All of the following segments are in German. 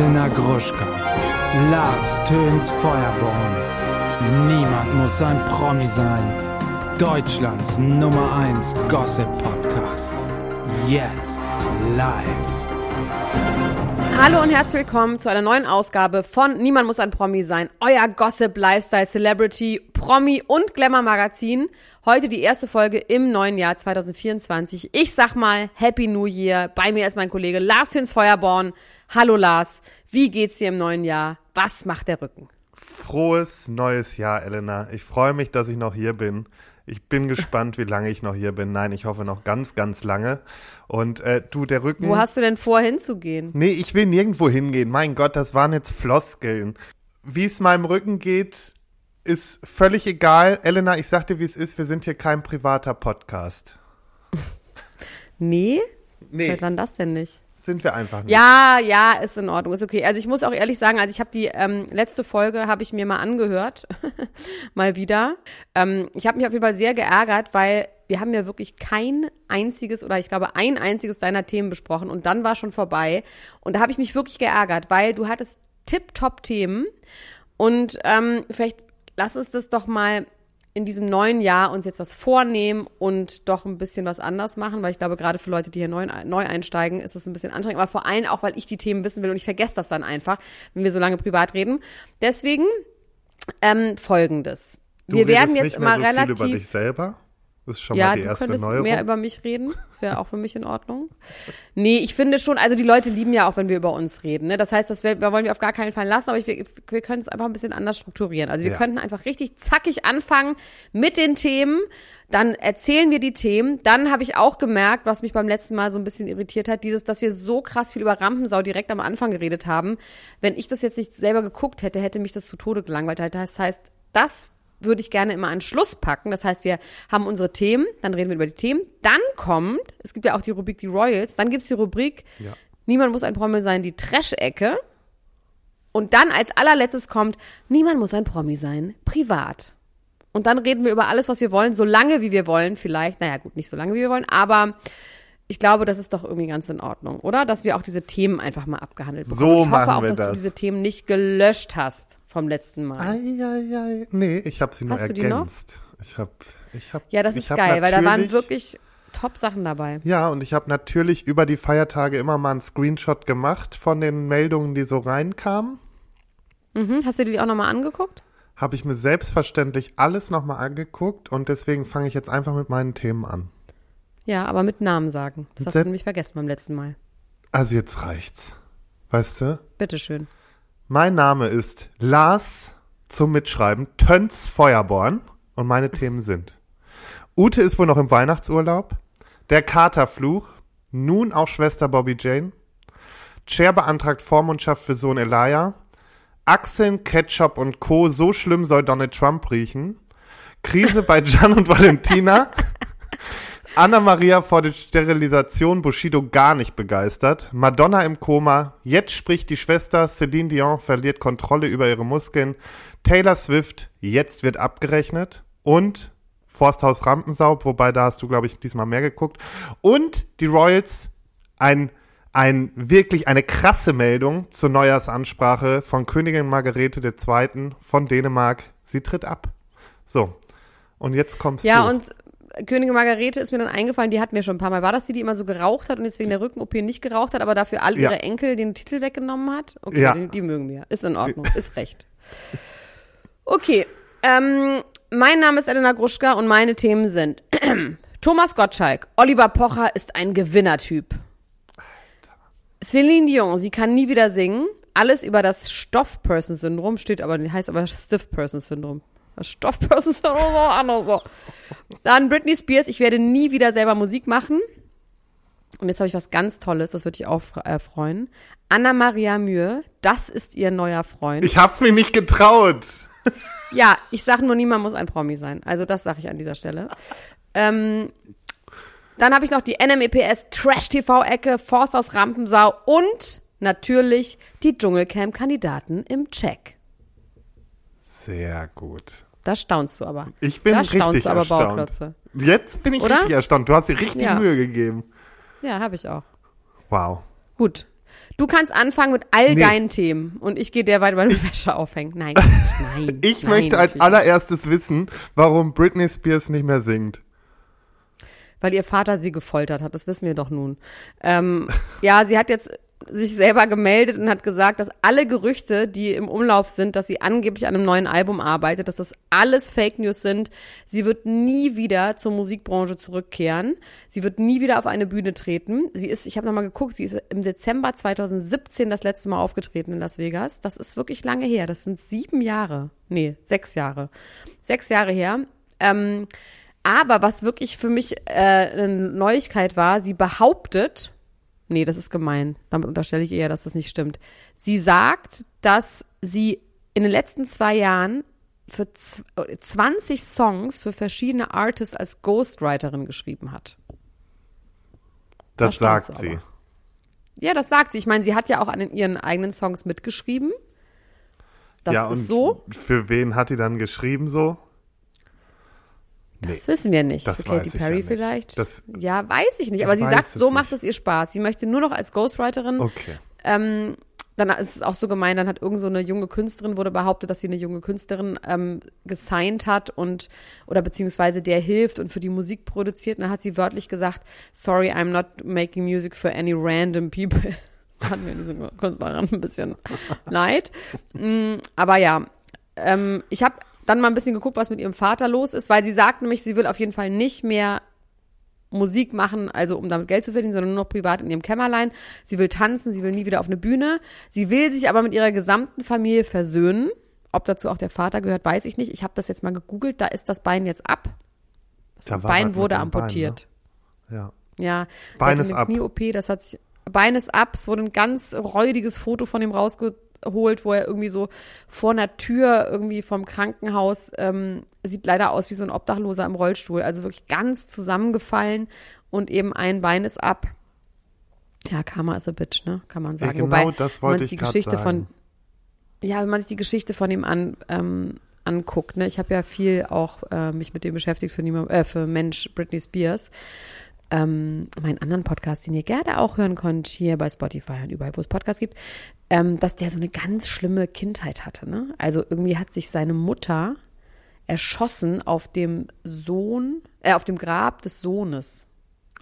Elena Gruschka, Lars Töns Feuerborn. Niemand muss ein Promi sein. Deutschlands Nummer 1 Gossip Podcast. Jetzt live. Hallo und herzlich willkommen zu einer neuen Ausgabe von Niemand muss ein Promi sein, euer Gossip Lifestyle Celebrity Promi und Glamour Magazin. Heute die erste Folge im neuen Jahr 2024. Ich sag mal Happy New Year. Bei mir ist mein Kollege Lars Hüns Feuerborn. Hallo Lars, wie geht's dir im neuen Jahr? Was macht der Rücken? Frohes neues Jahr, Elena. Ich freue mich, dass ich noch hier bin. Ich bin gespannt, wie lange ich noch hier bin. Nein, ich hoffe noch ganz, ganz lange. Und äh, du, der Rücken. Wo hast du denn vor, hinzugehen? Nee, ich will nirgendwo hingehen. Mein Gott, das waren jetzt Floskeln. Wie es meinem Rücken geht, ist völlig egal. Elena, ich sag dir, wie es ist. Wir sind hier kein privater Podcast. Nee? Nee. Seit wann das denn nicht? Sind wir einfach nicht. Ja, ja, ist in Ordnung, ist okay. Also ich muss auch ehrlich sagen, also ich habe die ähm, letzte Folge habe ich mir mal angehört, mal wieder. Ähm, ich habe mich auf jeden Fall sehr geärgert, weil wir haben ja wirklich kein einziges oder ich glaube ein einziges deiner Themen besprochen und dann war schon vorbei. Und da habe ich mich wirklich geärgert, weil du hattest Tip-Top-Themen und ähm, vielleicht lass uns das doch mal in diesem neuen Jahr uns jetzt was vornehmen und doch ein bisschen was anders machen, weil ich glaube, gerade für Leute, die hier neu, neu einsteigen, ist es ein bisschen anstrengend, aber vor allem auch, weil ich die Themen wissen will und ich vergesse das dann einfach, wenn wir so lange privat reden. Deswegen ähm, folgendes. Du wir werden jetzt immer so relativ. Das ist schon ja, mal die du erste könntest Neuerung. mehr über mich reden. Wäre auch für mich in Ordnung. Nee, ich finde schon, also die Leute lieben ja auch, wenn wir über uns reden. Ne? Das heißt, das wir, wollen wir auf gar keinen Fall lassen, aber ich, wir, wir können es einfach ein bisschen anders strukturieren. Also wir Ja. könnten einfach richtig zackig anfangen mit den Themen. Dann erzählen wir die Themen. Dann habe ich auch gemerkt, was mich beim letzten Mal so ein bisschen irritiert hat, dieses, dass wir so krass viel über Rampensau direkt am Anfang geredet haben. Wenn ich das jetzt nicht selber geguckt hätte, hätte mich das zu Tode gelangweilt. Das heißt, das würde ich gerne immer an Schluss packen. Das heißt, wir haben unsere Themen, dann reden wir über die Themen. Dann kommt, es gibt ja auch die Rubrik die Royals, dann gibt's die Rubrik Ja. Niemand muss ein Promi sein, die Trash-Ecke. Und dann als allerletztes kommt, niemand muss ein Promi sein, privat. Und dann reden wir über alles, was wir wollen, so lange wie wir wollen, vielleicht. Naja, gut, nicht so lange wie wir wollen, aber ich glaube, das ist doch irgendwie ganz in Ordnung, oder? Dass wir auch diese Themen einfach mal abgehandelt bekommen. So ich hoffe machen auch, wir dass du das. diese Themen nicht gelöscht hast vom letzten Mal. Eieiei. Nee, ich habe sie nur Hast du die noch? ergänzt. Ich habe, ich habe. Ja, das ist hab geil, weil da waren wirklich Top-Sachen dabei. Ja, und ich habe natürlich über die Feiertage immer mal einen Screenshot gemacht von den Meldungen, die so reinkamen. Mhm. Hast du die auch nochmal angeguckt? Habe ich mir selbstverständlich alles nochmal angeguckt und deswegen fange ich jetzt einfach mit meinen Themen an. Ja, aber mit Namen sagen. Das hast Sepp- du nämlich vergessen beim letzten Mal. Also jetzt reicht's. Weißt du? Bitteschön. Mein Name ist Lars zum Mitschreiben Töns Feuerborn und meine Themen sind Ute ist wohl noch im Weihnachtsurlaub, der Katerfluch, nun auch Schwester Bobby Jane, Cher beantragt Vormundschaft für Sohn Elijah, Achseln, Ketchup und Co. So schlimm soll Donald Trump riechen, Krise bei Gian und Valentina, Anna-Maria vor der Sterilisation Bushido gar nicht begeistert. Madonna im Koma. Jetzt spricht die Schwester. Celine Dion verliert Kontrolle über ihre Muskeln. Taylor Swift. Jetzt wird abgerechnet. Und Forsthaus Rampensau. Wobei da hast du, glaube ich, diesmal mehr geguckt. Und die Royals. Ein, ein, wirklich eine krasse Meldung zur Neujahrsansprache von Königin Margarete II. von Dänemark. Sie tritt ab. So. Und jetzt kommst Ja, du. und Königin Margarete ist mir dann eingefallen, die hatten wir schon ein paar Mal. War das die, die immer so geraucht hat und jetzt wegen der Rücken-OP nicht geraucht hat, aber dafür all Ja. ihre Enkel den Titel weggenommen hat? Okay, Ja. die, die mögen wir. Ist in Ordnung, ist recht. Okay, ähm, mein Name ist Elena Gruschka und meine Themen sind Thomas Gottschalk, Oliver Pocher ist ein Gewinnertyp. Celine Dion, sie kann nie wieder singen. Alles über das Stoff-Person-Syndrom steht aber, heißt aber Stiff-Person-Syndrom. Stoff-Person-Syndrom ist auch anders so. Dann Britney Spears, ich werde nie wieder selber Musik machen. Und jetzt habe ich was ganz Tolles, das würde dich auch äh, freuen. Anna-Maria Mühe, das ist ihr neuer Freund. Ich hab's mir nicht getraut. ja, ich sage nur, niemand muss ein Promi sein. Also das sage ich an dieser Stelle. Ähm, dann habe ich noch die NMEPS Trash-TV-Ecke, Forst aus Rampensau und natürlich die Dschungelcamp-Kandidaten im Check. Sehr gut. Da staunst du aber. Ich bin da richtig staunst du aber erstaunt. Bauklotze. Jetzt bin ich Oder? richtig erstaunt. Du hast dir richtig Ja. Mühe gegeben. Ja, habe ich auch. Wow. Gut. Du kannst anfangen mit all Nee. deinen Themen und ich gehe derweil meine Wäsche aufhängen. Nein, nein. Ich nein, möchte als allererstes wissen, warum Britney Spears nicht mehr singt. Weil ihr Vater sie gefoltert hat, das wissen wir doch nun. Ähm, ja, sie hat jetzt sich selber gemeldet und hat gesagt, dass alle Gerüchte, die im Umlauf sind, dass sie angeblich an einem neuen Album arbeitet, dass das alles Fake News sind. Sie wird nie wieder zur Musikbranche zurückkehren. Sie wird nie wieder auf eine Bühne treten. Sie ist, ich habe nochmal geguckt, sie ist im Dezember 2017 das letzte Mal aufgetreten in Las Vegas. Das ist wirklich lange her. Das sind sieben Jahre. Nee, sechs Jahre. Sechs Jahre her. Ähm, aber was wirklich für mich äh, eine Neuigkeit war, sie behauptet, nee, das ist gemein, damit unterstelle ich eher, dass das nicht stimmt. Sie sagt, dass sie in den letzten zwei Jahren für z- 20 Songs für verschiedene Artists als Ghostwriterin geschrieben hat. Das Da sagt sie. Ja, das sagt sie. Ich meine, sie hat ja auch an ihren eigenen Songs mitgeschrieben. Das ja, ist so. Für wen hat die dann geschrieben so? Nee, Das wissen wir nicht. das Für Katy Perry ja nicht. vielleicht? Das- ja, weiß ich nicht. Ich Aber sie sagt, so nicht. macht es ihr Spaß. Sie möchte nur noch als Ghostwriterin. okay. Ähm, dann ist es auch so gemein, dann hat irgend so eine junge Künstlerin, wurde behauptet, dass sie eine junge Künstlerin ähm, gesigned hat und oder beziehungsweise der hilft und für die Musik produziert. Und dann hat sie wörtlich gesagt, sorry, I'm not making music for any random people. Hat mir diese Künstlerin ein bisschen leid. Mm, Aber ja, ähm, ich habe dann mal ein bisschen geguckt, was mit ihrem Vater los ist, weil sie sagt nämlich, sie will auf jeden Fall nicht mehr Musik machen, also um damit Geld zu verdienen, sondern nur noch privat in ihrem Kämmerlein. Sie will tanzen, sie will nie wieder auf eine Bühne. Sie will sich aber mit ihrer gesamten Familie versöhnen. Ob dazu auch der Vater gehört, weiß ich nicht. Ich habe das jetzt mal gegoogelt, da ist das Bein jetzt ab. Das Da Bein wurde dem Bein, amputiert. ne? Ja. Ja, Bein ist ab. Knie-OP, das hat sich, Bein ist ab, es wurde ein ganz räudiges Foto von ihm rausgeholt, wo er irgendwie so vor einer Tür irgendwie vom Krankenhaus, ähm, sieht leider aus wie so ein Obdachloser im Rollstuhl, also wirklich ganz zusammengefallen und eben ein Bein ist ab. Ja, Karma is a bitch, ne, kann man sagen. genau Wobei, das wenn man wollte sich ich die Geschichte sagen. von ja, wenn man sich die Geschichte von ihm an, ähm, anguckt, ne, ich habe ja viel auch äh, mich mit dem beschäftigt für, niemand, äh, für Mensch Britney Spears. Ähm, meinen anderen Podcast, den ihr gerne auch hören könnt, hier bei Spotify und überall, wo es Podcasts gibt, ähm, dass der so eine ganz schlimme Kindheit hatte. Ne? Also irgendwie hat sich seine Mutter erschossen auf dem Sohn, äh, auf dem Grab des Sohnes.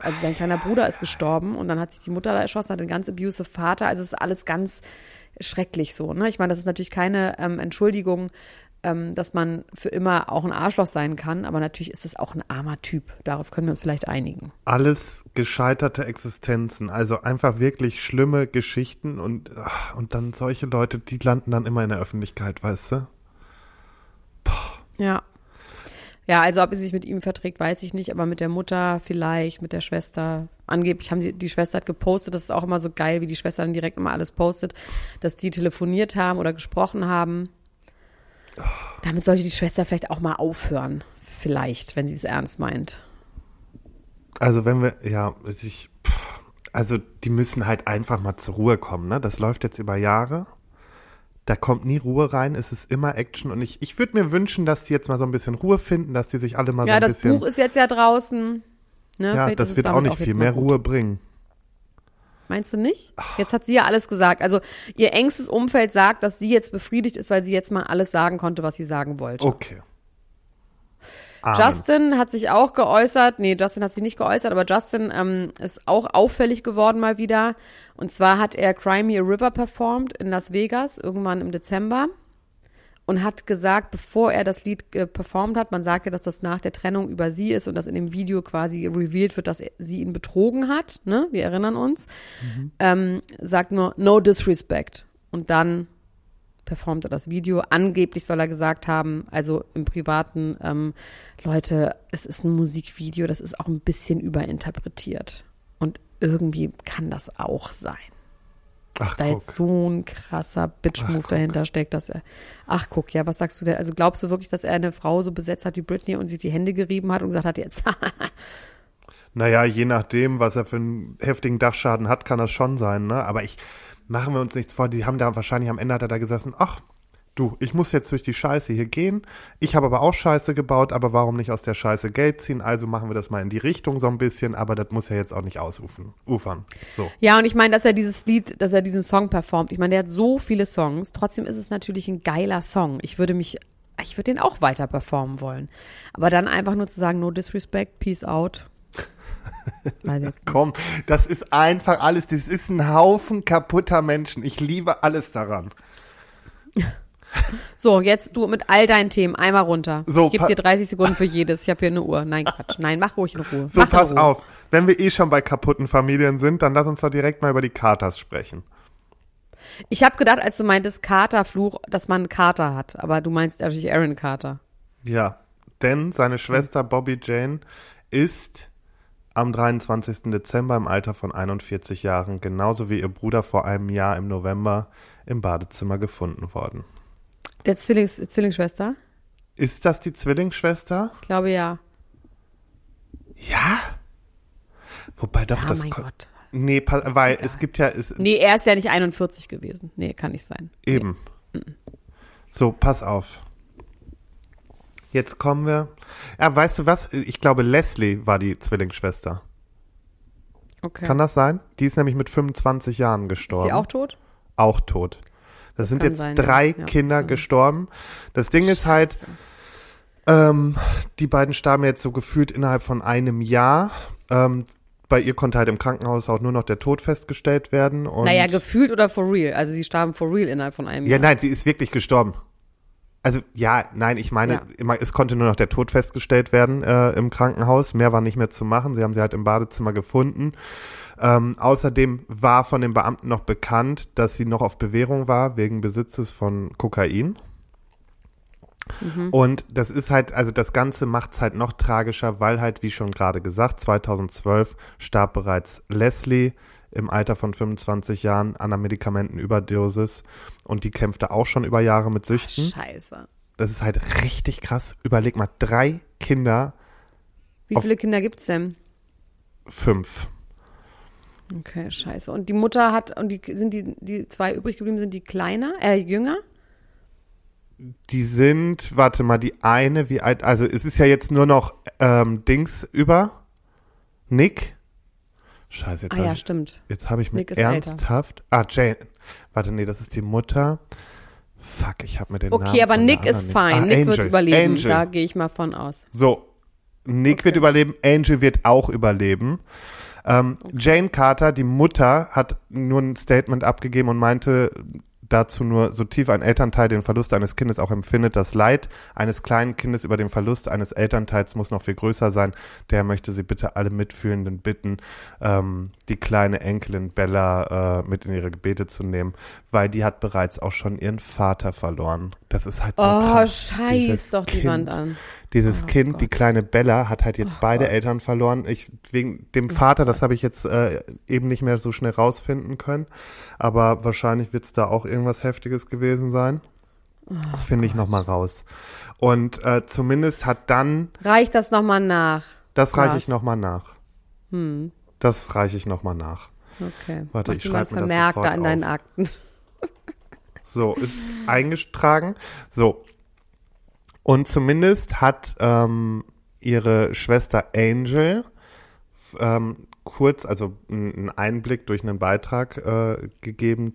Also sein kleiner Bruder ist gestorben und dann hat sich die Mutter da erschossen, hat einen ganz abusive Vater. Also es ist alles ganz schrecklich so. Ne? Ich meine, das ist natürlich keine ähm, Entschuldigung, ähm, dass man für immer auch ein Arschloch sein kann, aber natürlich ist es auch ein armer Typ. Darauf können wir uns vielleicht einigen. Alles gescheiterte Existenzen, also einfach wirklich schlimme Geschichten und, ach, und dann solche Leute, die landen dann immer in der Öffentlichkeit, weißt du? Ja. Ja, also ob sie sich mit ihm verträgt, weiß ich nicht, aber mit der Mutter vielleicht, mit der Schwester. Angeblich haben die, die Schwester hat gepostet, das ist auch immer so geil, wie die Schwester dann direkt immer alles postet, dass die telefoniert haben oder gesprochen haben. Damit sollte die Schwester vielleicht auch mal aufhören. Vielleicht, wenn sie es ernst meint. Also wenn wir, ja, ich, also die müssen halt einfach mal zur Ruhe kommen, ne? Das läuft jetzt über Jahre. Da kommt nie Ruhe rein, es ist immer Action und ich, ich würde mir wünschen, dass die jetzt mal so ein bisschen Ruhe finden, dass die sich alle mal so ja, ein das bisschen, Buch ist jetzt ja draußen. Ne? ja, Vielleicht das wird auch nicht jetzt viel mehr. Ruhe bringen. Meinst du nicht? Jetzt hat sie ja alles gesagt. Also ihr engstes Umfeld sagt, dass sie jetzt befriedigt ist, weil sie jetzt mal alles sagen konnte, was sie sagen wollte. Okay. Amen. Justin hat sich auch geäußert. Nee, Justin hat sich nicht geäußert, aber Justin ähm, ist auch auffällig geworden mal wieder. Und zwar hat er Cry Me a River performt in Las Vegas irgendwann im Dezember und hat gesagt, bevor er das Lied äh, performt hat, man sagt ja, dass das nach der Trennung über sie ist und dass in dem Video quasi revealed wird, dass er, sie ihn betrogen hat. Ne? Wir erinnern uns. Ähm, sagt nur No disrespect. Und dann performt er das Video. Angeblich soll er gesagt haben, also im Privaten, ähm, Leute, es ist ein Musikvideo, das ist auch ein bisschen überinterpretiert. Und irgendwie kann das auch sein. Ach, Da guck. jetzt so ein krasser Bitch-Move dahinter steckt, dass er. Ach, guck, ja, was sagst du denn? Also glaubst du wirklich, dass er eine Frau so besetzt hat wie Britney und sich die Hände gerieben hat und gesagt hat, jetzt, Naja, je nachdem, was er für einen heftigen Dachschaden hat, kann das schon sein, ne? Aber ich, machen wir uns nichts vor, die haben da wahrscheinlich am Ende hat er da gesessen, ach, du, ich muss jetzt durch die Scheiße hier gehen. Ich habe aber auch Scheiße gebaut, aber warum nicht aus der Scheiße Geld ziehen? Also machen wir das mal in die Richtung so ein bisschen, aber das muss ja jetzt auch nicht ausufern. Ufern. So. Ja, und ich meine, dass er dieses Lied, dass er diesen Song performt. Ich meine, der hat so viele Songs. Trotzdem ist es natürlich ein geiler Song. Ich würde mich, ich würde den auch weiter performen wollen. Aber dann einfach nur zu sagen, no disrespect, peace out. Komm, das ist einfach alles, das ist ein Haufen kaputter Menschen. Ich liebe alles daran. So, jetzt du mit all deinen Themen einmal runter. So, ich gebe dir 30 Sekunden für jedes. Ich habe hier eine Uhr. Nein, Quatsch. Nein, mach ruhig in Ruhe. So, mach pass Ruhe. auf. Wenn wir eh schon bei kaputten Familien sind, dann lass uns doch direkt mal über die Katers sprechen. Ich habe gedacht, als du meintest Katerfluch, dass man einen Kater hat. Aber du meinst natürlich Aaron Carter. Ja, denn seine Schwester Bobby Jane ist am 23. Dezember im Alter von 41 Jahren, genauso wie ihr Bruder vor einem Jahr im November im Badezimmer gefunden worden. Der Zwillings Zwillingsschwester? Ist das die Zwillingsschwester? Ich glaube ja. Ja. Wobei doch Ja, das. mein Gott. Nee, weil es gibt ja es, Nee, er ist ja nicht 41 gewesen. Nee, kann nicht sein. eben. So, pass auf. Jetzt kommen wir. Ja, weißt du was? Ich glaube, Leslie war die Zwillingsschwester. Okay. Kann das sein? Die ist nämlich mit 25 Jahren ist gestorben. sie auch tot? auch tot. Das, sind kann jetzt sein, drei ja. Ja, Kinder kann- gestorben. Das Ding ist halt, Scheiße. ähm, die beiden starben jetzt so gefühlt innerhalb von einem Jahr. Ähm, bei ihr konnte halt im Krankenhaus auch nur noch der Tod festgestellt werden. Und Naja, gefühlt oder for real? Also sie starben for real innerhalb von einem ja, Jahr. nein, sie ist wirklich gestorben. Also ja, nein, ich meine, Ja. es konnte nur noch der Tod festgestellt werden äh, im Krankenhaus. Mehr war nicht mehr zu machen. Sie haben sie halt im Badezimmer gefunden. Ähm, außerdem war von den Beamten noch bekannt, dass sie noch auf Bewährung war wegen Besitzes von Kokain. Und das ist halt, also das Ganze macht es halt noch tragischer, weil halt, wie schon gerade gesagt, 2012 starb bereits Leslie im Alter von 25 Jahren an einer Medikamentenüberdosis und die kämpfte auch schon über Jahre mit Süchten. Scheiße. Das ist halt richtig krass. Überleg mal, drei Kinder, Wie viele Kinder gibt's denn? fünf. Okay, scheiße. Und die Mutter hat, und die sind die, die zwei übrig geblieben, sind die kleiner, äh, jünger? Die sind, warte mal, die eine, wie alt, also es ist ja jetzt nur noch ähm, Dings über. Nick. Scheiße, jetzt Ah habe ja, ich, stimmt. jetzt hab ich mit ist älter. ernsthaft. Ah, Jane. Warte, nee, das ist die Mutter. Fuck, ich habe mir den Namen. Okay, aber Nick ist fein. Ah, Nick wird Angel, überleben. Angel. Da gehe ich mal von aus. So, Nick wird überleben, Angel wird auch überleben. Ähm, Jane Carter, die Mutter, hat nur ein Statement abgegeben und meinte dazu nur, so tief ein Elternteil den Verlust eines Kindes auch empfindet, das Leid eines kleinen Kindes über den Verlust eines Elternteils muss noch viel größer sein. Der möchte sie bitte alle Mitfühlenden bitten, ähm, die kleine Enkelin Bella äh, mit in ihre Gebete zu nehmen, weil die hat bereits auch schon ihren Vater verloren. Das ist halt so Oh, krass. scheiß doch die Kind. Wand an. Dieses Oh Kind, die Gott. kleine Bella, hat halt jetzt Oh beide Gott. Eltern verloren. Ich, wegen dem Vater, das habe ich jetzt äh, eben nicht mehr so schnell rausfinden können. Aber wahrscheinlich wird es da auch irgendwas Heftiges gewesen sein. Oh das finde ich nochmal raus. Und äh, zumindest hat dann, Reich das nochmal nach. das reiche ich nochmal nach. Hm, Das reiche ich nochmal nach. okay. Warte, Mach ich dir mal schreib mir das sofort da in deinen auf. Akten. So, ist eingetragen. So. Und zumindest hat ähm, ihre Schwester Angel ähm, kurz, also einen Einblick durch einen Beitrag äh, gegeben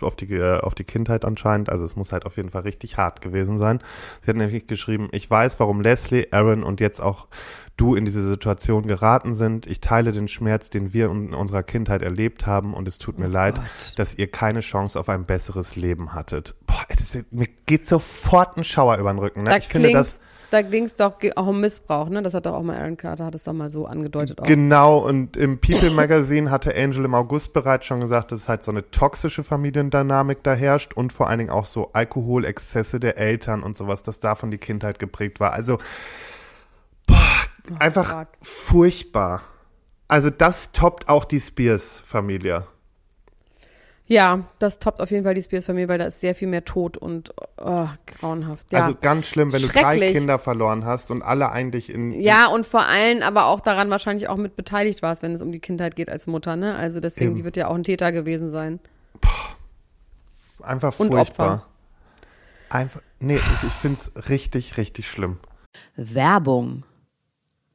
auf die, äh, auf die Kindheit anscheinend. Also es muss halt auf jeden Fall richtig hart gewesen sein. Sie hat nämlich geschrieben, ich weiß, warum Leslie, Aaron und jetzt auch du in diese Situation geraten sind. Ich teile den Schmerz, den wir in unserer Kindheit erlebt haben und es tut mir Oh leid, Gott. dass ihr keine Chance auf ein besseres Leben hattet. Boah, das, mir geht sofort ein Schauer über den Rücken. Ne? Da ich finde das da kling's doch ge- auch um Missbrauch, ne? Das hat doch auch mal Aaron Carter, hat es doch mal so angedeutet auch. Genau, und im People Magazine hatte Angel im August bereits schon gesagt, dass halt so eine toxische Familiendynamik da herrscht und vor allen Dingen auch so Alkoholexzesse der Eltern und sowas, das davon die Kindheit geprägt war. Also, boah, einfach Gott. furchtbar. Also das toppt auch die Spears-Familie. Ja, das toppt auf jeden Fall die Spears-Familie, weil da ist sehr viel mehr Tod und oh, grauenhaft. Ja. Also ganz schlimm, wenn du drei. Kinder verloren hast und alle eigentlich in ja, und vor allem aber auch daran wahrscheinlich auch mit beteiligt warst, wenn es um die Kindheit geht als Mutter, ne? Also deswegen, Eben. die wird ja auch ein Täter gewesen sein. einfach Und furchtbar. Opfer. Einfach, nee, ich, ich finde es richtig, richtig schlimm. Werbung.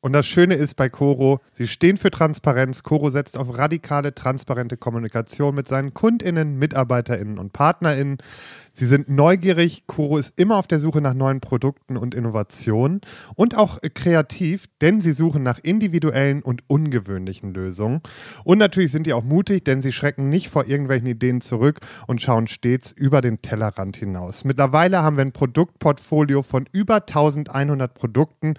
Und das Schöne ist bei Coro, sie stehen für Transparenz. Coro setzt auf radikale, transparente Kommunikation mit seinen KundInnen, MitarbeiterInnen und PartnerInnen. Sie sind neugierig. Coro ist immer auf der Suche nach neuen Produkten und Innovationen und auch kreativ, denn sie suchen nach individuellen und ungewöhnlichen Lösungen. Und natürlich sind die auch mutig, denn sie schrecken nicht vor irgendwelchen Ideen zurück und schauen stets über den Tellerrand hinaus. Mittlerweile haben wir ein Produktportfolio von über 1100 Produkten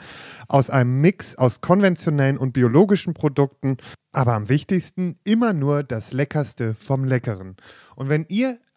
aus einem Mix aus konventionellen und biologischen Produkten, aber am wichtigsten immer nur das Leckerste vom Leckeren. Und wenn ihr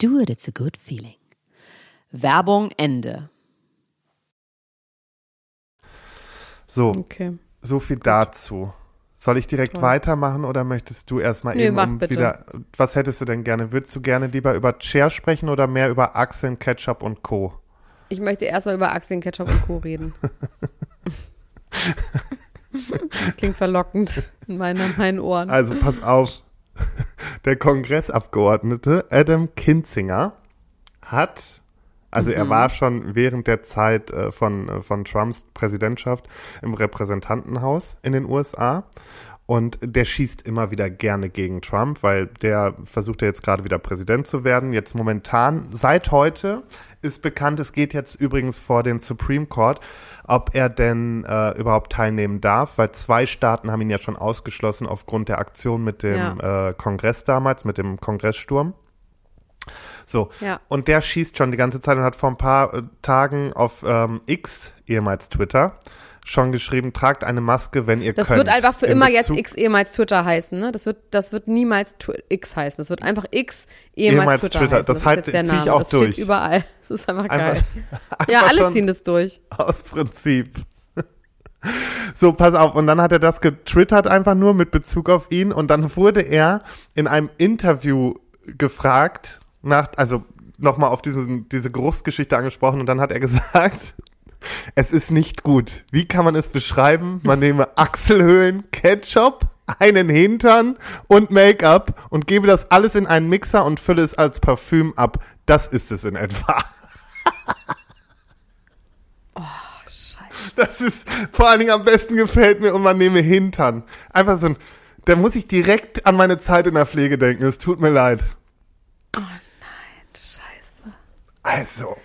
Do it, it's a good feeling. Werbung Ende. So, Okay. so viel dazu. Soll ich direkt Toll. weitermachen oder möchtest du erstmal Nö, eben mach um bitte. wieder. Was hättest du denn gerne? Würdest du gerne lieber über Cher sprechen oder mehr über Achseln, Ketchup und Co.? Ich möchte erstmal über Achseln, Ketchup und Co. reden. das klingt verlockend in meinen, in meinen Ohren. Also pass auf. Der Kongressabgeordnete Adam Kinzinger hat, also er war schon während der Zeit äh, von, äh, von Trumps Präsidentschaft im Repräsentantenhaus in den USA. Und der schießt immer wieder gerne gegen Trump, weil der versucht ja jetzt gerade wieder Präsident zu werden. Jetzt momentan, seit heute ist bekannt, es geht jetzt übrigens vor den Supreme Court, ob er denn äh, überhaupt teilnehmen darf, weil zwei Staaten haben ihn ja schon ausgeschlossen aufgrund der Aktion mit dem äh, Kongress damals, mit dem Kongresssturm. So, Ja. und der schießt schon die ganze Zeit und hat vor ein paar äh, Tagen auf ähm, X, ehemals Twitter, schon geschrieben, tragt eine Maske, wenn ihr Das könnt. wird einfach für immer jetzt Bezug- X ehemals Twitter heißen, ne? Das wird, das wird niemals Tw X heißen. Das wird einfach X ehemals, Ehemals Twitter, Twitter. heißen. Das ist halt- jetzt der zieh ich auch das durch. steht überall. Das ist einfach geil. Einfach- ja, einfach alle ziehen das durch. Aus Prinzip. So, pass auf. Und dann hat er das getwittert einfach nur mit Bezug auf ihn. Und dann wurde er in einem Interview gefragt, nach, also nochmal auf diesen, diese Geruchsgeschichte angesprochen. Und dann hat er gesagt, es ist nicht gut. Wie kann man es beschreiben? Man nehme Achselhöhlen, Ketchup, einen Hintern und Make-up und gebe das alles in einen Mixer und fülle es als Parfüm ab. Das ist es in etwa. Scheiße. Das ist vor allen Dingen am besten gefällt mir und man nehme Hintern. Einfach so ein, da muss ich direkt an meine Zeit in der Pflege denken. Es tut mir leid. Scheiße. Also.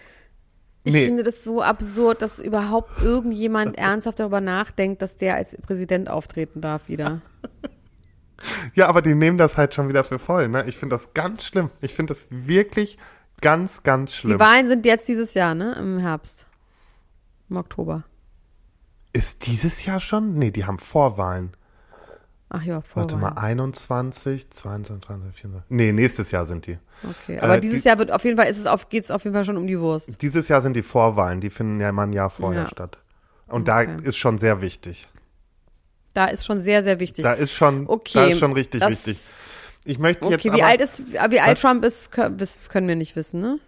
Ich Nee. finde das so absurd, dass überhaupt irgendjemand ernsthaft darüber nachdenkt, dass der als Präsident auftreten darf wieder. Ja, aber die nehmen das halt schon wieder für voll, ne? Ich finde das ganz schlimm. Ich finde das wirklich ganz, ganz schlimm. Die Wahlen sind jetzt dieses Jahr, ne? Im Herbst. Im Oktober. Ist dieses Jahr schon? Nee, die haben Vorwahlen. Ach ja, vor Warte mal, 21, 22, 23, 24. Nee, nächstes Jahr sind die. Okay, aber Äh, dieses die- Jahr wird auf jeden Fall, ist es auf, geht's auf jeden Fall schon um die Wurst. Dieses Jahr sind die Vorwahlen, die finden ja immer ein Jahr vorher Ja. statt. Und Okay. da ist schon sehr wichtig. Da ist schon sehr, sehr wichtig. Da ist schon, okay. da ist schon richtig das, wichtig. Ich möchte jetzt Okay, wie alt ist, wie alt Was? Trump ist, können wir nicht wissen, ne?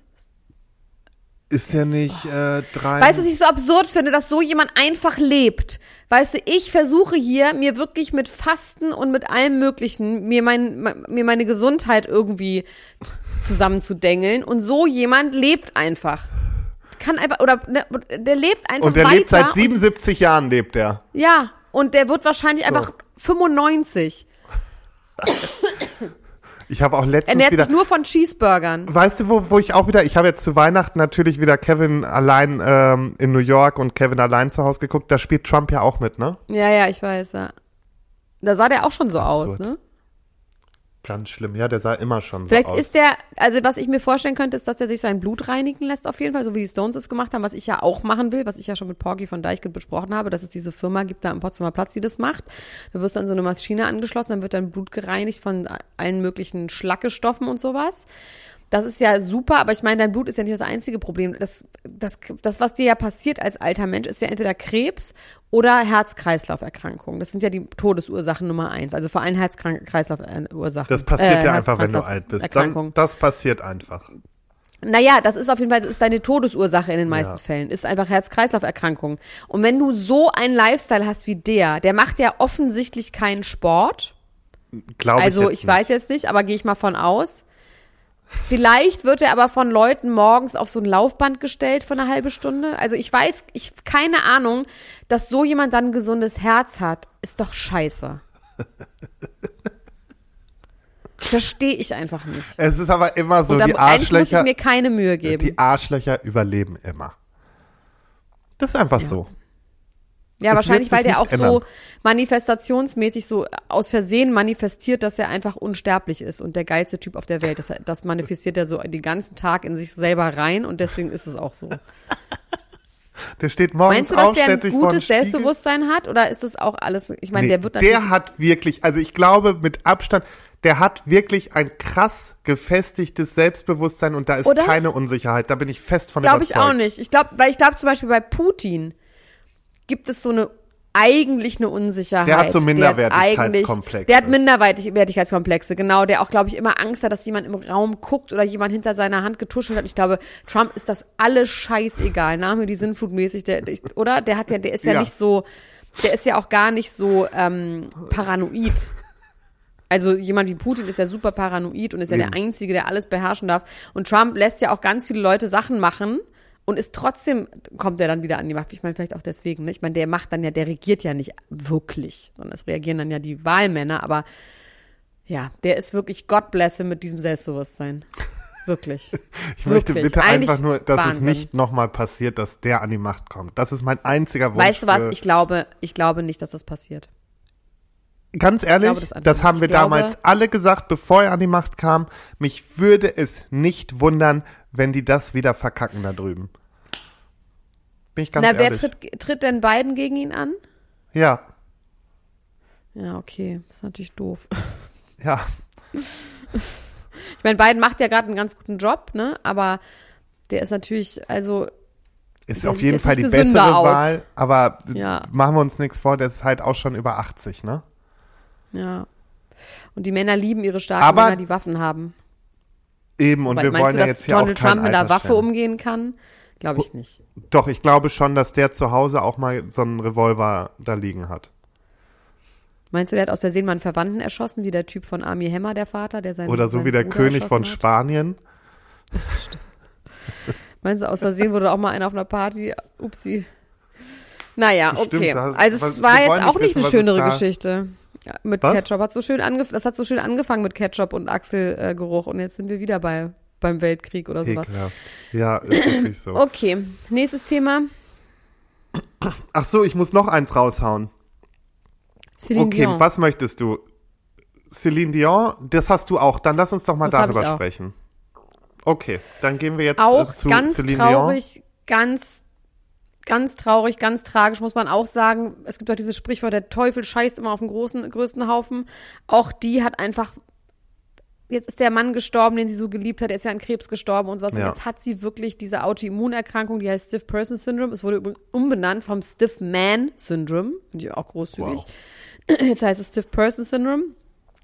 Ist er nicht äh, drei? Weißt du, was ich so absurd finde, dass so jemand einfach lebt? Weißt du, ich versuche hier, mir wirklich mit Fasten und mit allem Möglichen, mir, mein, mir meine Gesundheit irgendwie zusammenzudengeln und so jemand lebt einfach. Kann einfach, oder ne, der lebt einfach und der weiter. lebt seit und- 77 Jahren, lebt er. Ja, und der wird wahrscheinlich einfach 95. Ich habe auch letztens Ernährt wieder, sich nur von Cheeseburgern. Weißt du, wo, wo ich auch wieder, ich habe jetzt zu Weihnachten natürlich wieder Kevin allein ähm, in New York und Kevin allein zu Hause geguckt. Da spielt Trump ja auch mit, ne? Ja, ja, ich weiß, ja. Da sah der auch schon so aus, Absurd. ne? Ganz schlimm. Ja, der sah immer schon Vielleicht so aus. ist der, also was ich mir vorstellen könnte, ist, dass er sich sein Blut reinigen lässt auf jeden Fall, so wie die Stones es gemacht haben, was ich ja auch machen will, was ich ja schon mit Porgy von Deichkind besprochen habe, dass es diese Firma gibt da am Potsdamer Platz, die das macht. Da wirst du an so eine Maschine angeschlossen, dann wird dein Blut gereinigt von allen möglichen Schlackestoffen und sowas. Das ist ja super, aber ich meine, dein Blut ist ja nicht das einzige Problem. Das, das, das, was dir ja passiert als alter Mensch, ist ja entweder Krebs oder Herz-Kreislauf-Erkrankungen. Das sind ja die Todesursachen Nummer eins. Also vor allem Herz-Kreislauf-Ursachen. das passiert äh, ja einfach, wenn du alt bist. Dann, das passiert einfach. Naja, das ist auf jeden Fall, ist deine Todesursache in den meisten Ja. Fällen. Ist einfach Herz-Kreislauf-Erkrankung. Und wenn du so einen Lifestyle hast wie der, der macht ja offensichtlich keinen Sport. Glaube Also ich, ich, jetzt weiß jetzt nicht, aber gehe ich mal von aus. Vielleicht wird er aber von Leuten morgens auf so ein Laufband gestellt für eine halbe Stunde. Also ich weiß, ich keine Ahnung, dass so jemand dann ein gesundes Herz hat, ist doch scheiße. Verstehe ich einfach nicht. Es ist aber immer so, da, die eigentlich muss ich Arschlöcher, mir keine Mühe geben. die Arschlöcher überleben immer. Das ist einfach so. Ja, Es wahrscheinlich, weil der auch ändern. so manifestationsmäßig so aus Versehen manifestiert, dass er einfach unsterblich ist und der geilste Typ auf der Welt. Das, das manifestiert er so den ganzen Tag in sich selber rein und deswegen ist es auch so. Der steht morgens Meinst du, dass auf, der ein gutes. Selbstbewusstsein hat oder ist das auch alles, ich meine, Nee, der wird natürlich, der hat wirklich, also ich glaube mit Abstand, der hat wirklich ein krass gefestigtes Selbstbewusstsein und da ist Oder? keine Unsicherheit. Da bin ich fest von glaube überzeugt. ich auch nicht. Ich glaube, weil ich glaube zum Beispiel bei Putin gibt es so eine eigentlich eine Unsicherheit. Der hat so Minderwertigkeitskomplexe. Der hat Minderwertigkeitskomplexe, genau. Der auch, glaube ich, immer Angst hat, dass jemand im Raum guckt oder jemand hinter seiner Hand getuschelt hat. Ich glaube, Trump ist das alles scheißegal. Name die sinnflutmäßig, der, der, oder? Der hat ja, der ist ja, Ja. nicht so, der ist ja auch gar nicht so ähm, paranoid. Also jemand wie Putin ist ja super paranoid und ist ja Eben. der Einzige, der alles beherrschen darf. Und Trump lässt ja auch ganz viele Leute Sachen machen und ist trotzdem, kommt er dann wieder an die Macht. Ich meine, vielleicht auch deswegen. Ne? Ich meine, der macht dann ja, der regiert ja nicht wirklich, sondern es reagieren dann ja die Wahlmänner. Aber ja, der ist wirklich God bless him mit diesem Selbstbewusstsein. Wirklich. Ich möchte Wirklich. bitte Eigentlich einfach nur, dass es Wahnsinn. nicht nochmal passiert, dass der an die Macht kommt. Das ist mein einziger Wunsch. Weißt du was? Ich glaube, ich glaube nicht, dass das passiert. Ganz ehrlich, glaube das das, haben wir glaube- damals alle gesagt, bevor er an die Macht kam. Mich würde es nicht wundern, wenn die das wieder verkacken da drüben. Bin ich ganz Na, wer ehrlich. tritt, tritt denn Biden gegen ihn an? Ja, Ja, okay. Das ist natürlich doof. ja. Ich meine, Biden macht ja gerade einen ganz guten Job, ne? Aber der ist natürlich, also, Ist auf jeden Fall die bessere aus. Wahl, aber Ja. machen wir uns nichts vor, der ist halt auch schon über 80, ne? Ja. Und die Männer lieben ihre starken Aber- Männer, die Waffen haben. Eben, und Weil, wir wollen du, ja jetzt hier auch Donald Trump mit einer Waffe umgehen kann? Glaube ich nicht. Doch, ich glaube schon, dass der zu Hause auch mal so einen Revolver da liegen hat. Meinst du, der hat aus Versehen mal einen Verwandten erschossen, wie der Typ von Army Hammer, der Vater, der seinen Oder so seinen wie der Bruder König von hat? Spanien. Meinst du, aus Versehen wurde auch mal einer auf einer Party? Upsi. Naja, Bestimmt, okay. da- Also es war jetzt auch nicht wissen, eine schönere Geschichte. Ja, mit Was? Ketchup hat so schön angef das hat so schön angefangen mit Ketchup und Achselgeruch und jetzt sind wir wieder bei beim Weltkrieg oder sowas. Ekelhaft. Ja, ist wirklich so. Okay, nächstes Thema. Ach so, ich muss noch eins raushauen. Celine okay, Dion. was möchtest du? Celine Dion, das hast du auch. Dann lass uns doch mal Das darüber auch. sprechen. Okay, dann gehen wir jetzt auch äh, zu ganz Celine traurig, ganz, ganz traurig, ganz tragisch, muss man auch sagen. Es gibt auch dieses Sprichwort, der Teufel scheißt immer auf den großen, größten Haufen. Auch die hat einfach, jetzt ist der Mann gestorben, den sie so geliebt hat, er ist ja an Krebs gestorben und sowas. Und Ja. jetzt hat sie wirklich diese Autoimmunerkrankung, die heißt Stiff Person Syndrome. Es wurde umbenannt vom Stiff Man Syndrome. Finde ich auch großzügig. Jetzt heißt es Stiff Person Syndrome.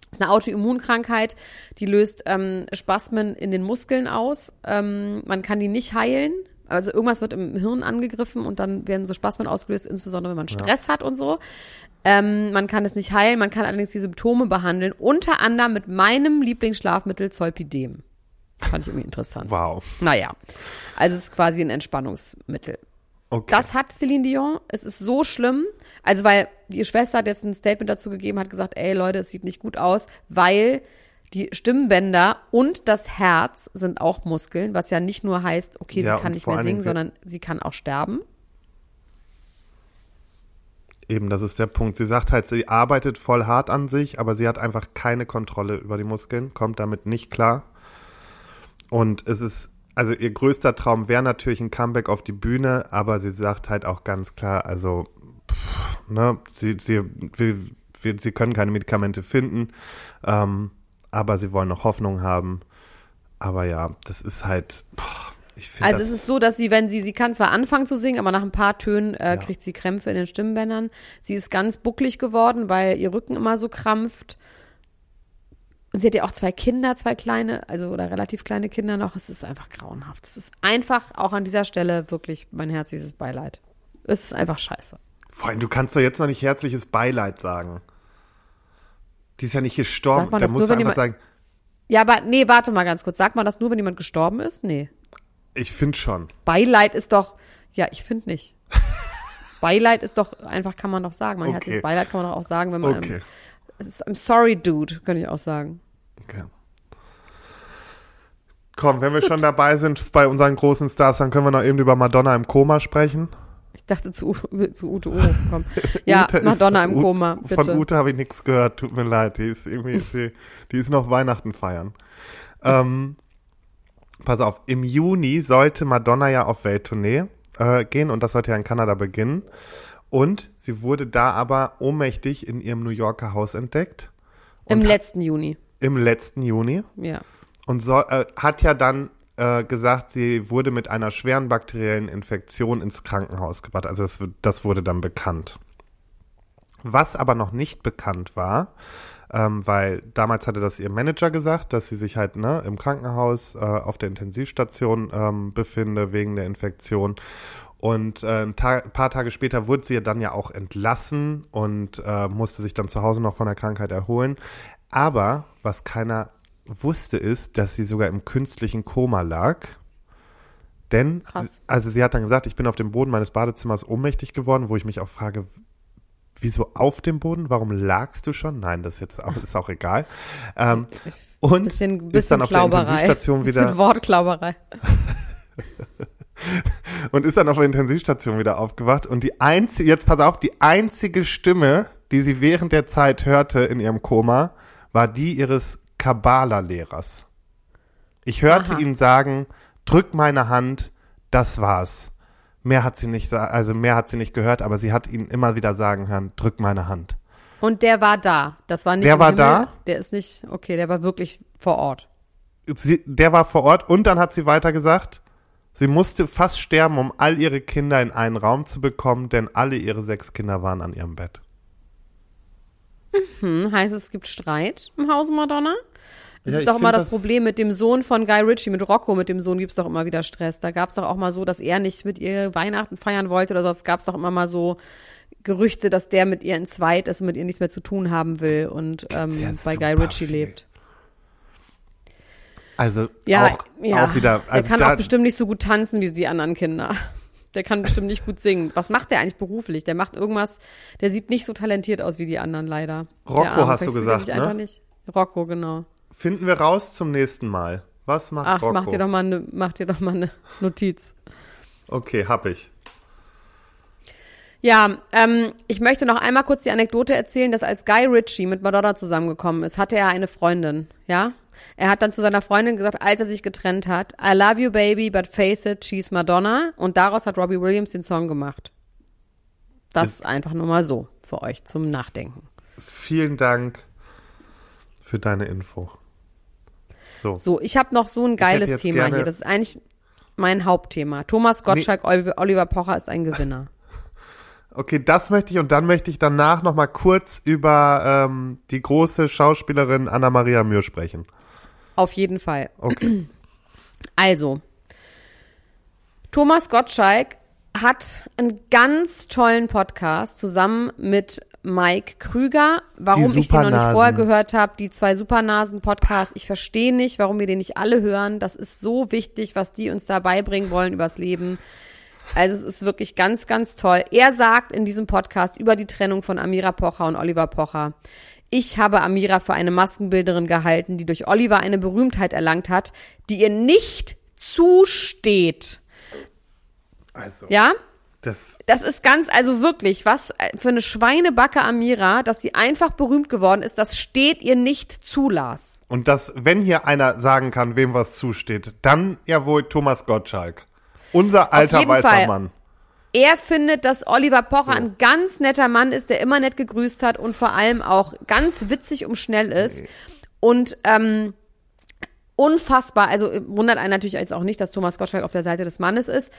Das ist eine Autoimmunkrankheit, die löst ähm, Spasmen in den Muskeln aus. Ähm, man kann die nicht heilen. Also irgendwas wird im Hirn angegriffen und dann werden so Spasmen ausgelöst, insbesondere wenn man Stress hat und so. Ähm, man kann es nicht heilen, man kann allerdings die Symptome behandeln, unter anderem mit meinem Lieblingsschlafmittel Zolpidem. Fand ich irgendwie interessant. Wow. Naja, also es ist quasi ein Entspannungsmittel. Okay. Das hat Celine Dion. Es ist so schlimm. Also, weil die Schwester hat jetzt ein Statement dazu gegeben, hat gesagt, ey Leute, es sieht nicht gut aus, weil die Stimmbänder und das Herz sind auch Muskeln, was ja nicht nur heißt, okay, Ja, sie kann nicht mehr singen, sondern sie kann auch sterben. Eben, das ist der Punkt. Sie sagt halt, sie arbeitet voll hart an sich, aber sie hat einfach keine Kontrolle über die Muskeln, kommt damit nicht klar. Und es ist, also ihr größter Traum wäre natürlich ein Comeback auf die Bühne, aber sie sagt halt auch ganz klar, also, pff, ne, sie, sie, wir, wir, sie können keine Medikamente finden, ähm, aber sie wollen noch Hoffnung haben. Aber ja, das ist halt, pff, ich Also es ist so, dass sie, wenn sie, sie kann zwar anfangen zu singen, aber nach ein paar Tönen äh, kriegt sie Krämpfe in den Stimmbändern. Sie ist ganz bucklig geworden, weil ihr Rücken immer so krampft. Und sie hat ja auch zwei Kinder, zwei kleine, also oder relativ kleine Kinder noch. Es ist einfach grauenhaft. Es ist einfach auch an dieser Stelle wirklich mein herzliches Beileid. Es ist einfach scheiße. Vor allem, du kannst doch jetzt noch nicht herzliches Beileid sagen. Die ist ja nicht gestorben. Man Da du wenn einfach sagen, Ja, aber nee, warte mal ganz kurz. Sagt man das nur, wenn jemand gestorben ist? Nee. ich finde schon. Beileid ist doch, ja, ich finde nicht. Beileid ist doch, einfach kann man doch sagen. Mein Okay. herzliches Beileid kann man doch auch sagen, wenn man Okay. Ist, I'm sorry, dude, kann ich auch sagen. okay. Komm, wenn wir schon dabei sind bei unseren großen Stars, dann können wir noch eben über Madonna im Koma sprechen. Ich dachte zu, zu Ute Urup kommen. Ja, Ute ist- Madonna im U- Koma, bitte. Von Ute habe ich nichts gehört, tut mir leid. Die ist irgendwie, ist sie, die ist noch Weihnachten feiern. Ähm, pass auf, im Juni sollte Madonna ja auf Welttournee äh, gehen und das sollte ja in Kanada beginnen. Und sie wurde da aber ohnmächtig in ihrem New Yorker Haus entdeckt. Im letzten Juni. Im letzten Juni. Ja. Und so, äh, hat ja dann äh, gesagt, sie wurde mit einer schweren bakteriellen Infektion ins Krankenhaus gebracht. Also das, das wurde dann bekannt. Was aber noch nicht bekannt war, ähm, weil damals hatte das ihr Manager gesagt, dass sie sich halt ne, im Krankenhaus äh, auf der Intensivstation ähm, befinde wegen der Infektion. Und äh, ein Ta paar Tage später wurde sie dann ja auch entlassen und äh, musste sich dann zu Hause noch von der Krankheit erholen. Aber was keiner wusste, ist, dass sie sogar im künstlichen Koma lag. Denn, Krass. also sie hat dann gesagt, ich bin auf dem Boden meines Badezimmers ohnmächtig geworden, wo ich mich auch frage, wieso auf dem Boden? Warum lagst du schon? Nein, das ist jetzt auch, ist auch egal. Ähm, und Bisschen, ist bisschen dann auf der Klauberei. Intensivstation Bisschen wieder Wortklauberei. und ist dann auf der Intensivstation wieder aufgewacht und die einzige, jetzt pass auf, die einzige Stimme, die sie während der Zeit hörte in ihrem Koma, war die ihres Kabbala-Lehrers. Ich hörte Aha. ihn sagen, drück meine Hand, das war's. Mehr hat sie nicht, also mehr hat sie nicht gehört, aber sie hat ihn immer wieder sagen hören, drück meine Hand. Und der war da. Das war nicht Der war Himmel. da? Der ist nicht, okay, der war wirklich vor Ort. Sie, der war vor Ort und dann hat sie weiter gesagt, sie musste fast sterben, um all ihre Kinder in einen Raum zu bekommen, denn alle ihre sechs Kinder waren an ihrem Bett. Hm, heißt es, es gibt Streit im Hause Madonna? Das Ja, ist doch immer das das- Problem mit dem Sohn von Guy Ritchie, mit Rocco, mit dem Sohn gibt's doch immer wieder Stress. Da gab's doch auch mal so, dass er nicht mit ihr Weihnachten feiern wollte oder so. Das gab's doch immer mal so Gerüchte, dass der mit ihr in Zweit ist und mit ihr nichts mehr zu tun haben will und ähm, ja bei Guy Ritchie viel. lebt. Also Ja, auch, ja. auch wieder. Also der kann auch bestimmt nicht so gut tanzen wie die anderen Kinder. Der kann bestimmt nicht gut singen. Was macht der eigentlich beruflich? Der macht irgendwas, der sieht nicht so talentiert aus wie die anderen leider. Rocco Arme, hast du er gesagt, ne? einfach Nicht. Rocco, genau. Finden wir raus zum nächsten Mal. Was macht Ach, Rocco? mach dir doch mal eine, mach dir doch mal eine Notiz. Okay, hab ich. Ja, ähm, ich möchte noch einmal kurz die Anekdote erzählen, dass als Guy Ritchie mit Madonna zusammengekommen ist, hatte er eine Freundin, ja? Er hat dann zu seiner Freundin gesagt, als er sich getrennt hat, I love you baby, but face it, she's Madonna. Und daraus hat Robbie Williams den Song gemacht. Das ist einfach nur mal so für euch zum Nachdenken. Vielen Dank für deine Info. So. So, ich habe noch so ein geiles Thema hier. Das ist eigentlich mein Hauptthema. Thomas Gottschalk, Oliver, Oliver Pocher ist ein Gewinner. Okay, das möchte ich und dann möchte ich danach noch mal kurz über ähm, die große Schauspielerin Anna-Maria Mühr sprechen. Auf jeden Fall. Okay. Also, Thomas Gottschalk hat einen ganz tollen Podcast zusammen mit Mike Krüger. Warum ich den noch nicht vorher gehört habe, die zwei Supernasen-Podcasts, ich verstehe nicht, warum wir den nicht alle hören. Das ist so wichtig, was die uns da beibringen wollen übers Leben. Also es ist wirklich ganz, ganz toll. Er sagt in diesem Podcast über die Trennung von Amira Pocher und Oliver Pocher. Ich habe Amira für eine Maskenbilderin gehalten, die durch Oliver eine Berühmtheit erlangt hat, die ihr nicht zusteht. Also, Ja? Das Das ist ganz, also wirklich, was für eine Schweinebacke Amira, dass sie einfach berühmt geworden ist, das steht ihr nicht zu, Lars. und das, wenn hier einer sagen kann, wem was zusteht, dann ja wohl Thomas Gottschalk. Unser alter jeden weißer Fall. Mann. Er findet, dass Oliver Pocher So. ein ganz netter Mann ist, der immer nett gegrüßt hat und vor allem auch ganz witzig und schnell ist. Und ähm, unfassbar, also äh, wundert einen natürlich jetzt auch nicht, dass Thomas Gottschalk auf der Seite des Mannes ist.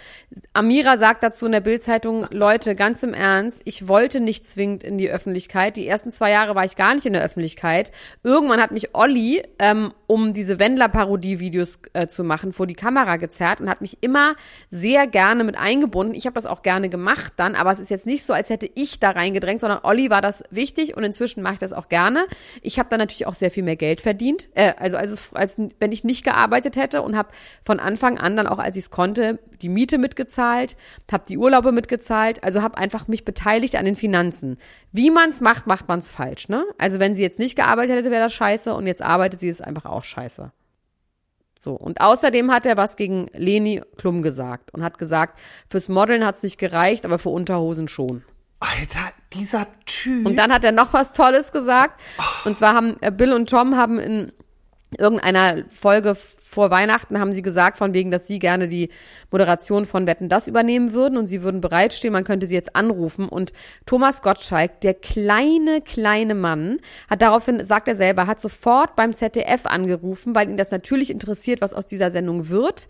Amira sagt dazu in der Bildzeitung, Leute, ganz im Ernst, ich wollte nicht zwingend in die Öffentlichkeit. Die ersten zwei Jahre war ich gar nicht in der Öffentlichkeit. Irgendwann hat mich Olli, ähm, um diese Wendler-Parodie-Videos äh, zu machen, vor die Kamera gezerrt und hat mich immer sehr gerne mit eingebunden. Ich habe das auch gerne gemacht dann, aber es ist jetzt nicht so, als hätte ich da reingedrängt, sondern Olli war das wichtig und inzwischen mache ich das auch gerne. Ich habe dann natürlich auch sehr viel mehr Geld verdient, äh, also als, als wenn ich nicht gearbeitet hätte und habe von Anfang an dann auch, als ich es konnte, die Miete mitgezahlt, habe die Urlaube mitgezahlt, also habe einfach mich beteiligt an den Finanzen. Wie man es macht, macht man es falsch, ne? Also wenn sie jetzt nicht gearbeitet hätte, wäre das scheiße und jetzt arbeitet sie, ist einfach auch scheiße. So, und außerdem hat er was gegen Leni Klum gesagt und hat gesagt, fürs Modeln hat es nicht gereicht, aber für Unterhosen schon. Alter, dieser Typ. Und dann hat er noch was Tolles gesagt. Und zwar haben äh, Bill und Tom haben in irgendeiner Folge vor Weihnachten haben sie gesagt, von wegen, dass sie gerne die Moderation von Wetten das übernehmen würden und sie würden bereitstehen, man könnte sie jetzt anrufen. Und Thomas Gottschalk, der kleine, kleine Mann, hat daraufhin, sagt er selber, hat sofort beim ZDF angerufen, weil ihn das natürlich interessiert, was aus dieser Sendung wird.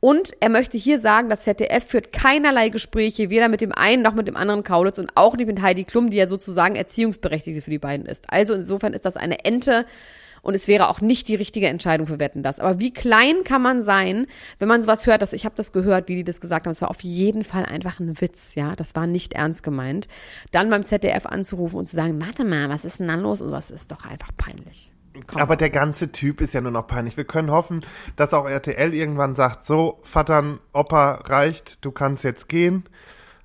Und er möchte hier sagen, das ZDF führt keinerlei Gespräche, weder mit dem einen noch mit dem anderen Kaulitz und auch nicht mit Heidi Klum, die ja sozusagen Erziehungsberechtigte für die beiden ist. Also insofern ist das eine Ente und es wäre auch nicht die richtige Entscheidung für Wetten das. Aber wie klein kann man sein, wenn man sowas hört, dass ich habe das gehört, wie die das gesagt haben, es war auf jeden Fall einfach ein Witz, ja, das war nicht ernst gemeint. Dann beim ZDF anzurufen und zu sagen, warte mal, was ist denn da los? Und das ist doch einfach peinlich. Komm. Aber der ganze Typ ist ja nur noch peinlich. Wir können hoffen, dass auch RTL irgendwann sagt, so, Vatern, Opa, reicht, du kannst jetzt gehen.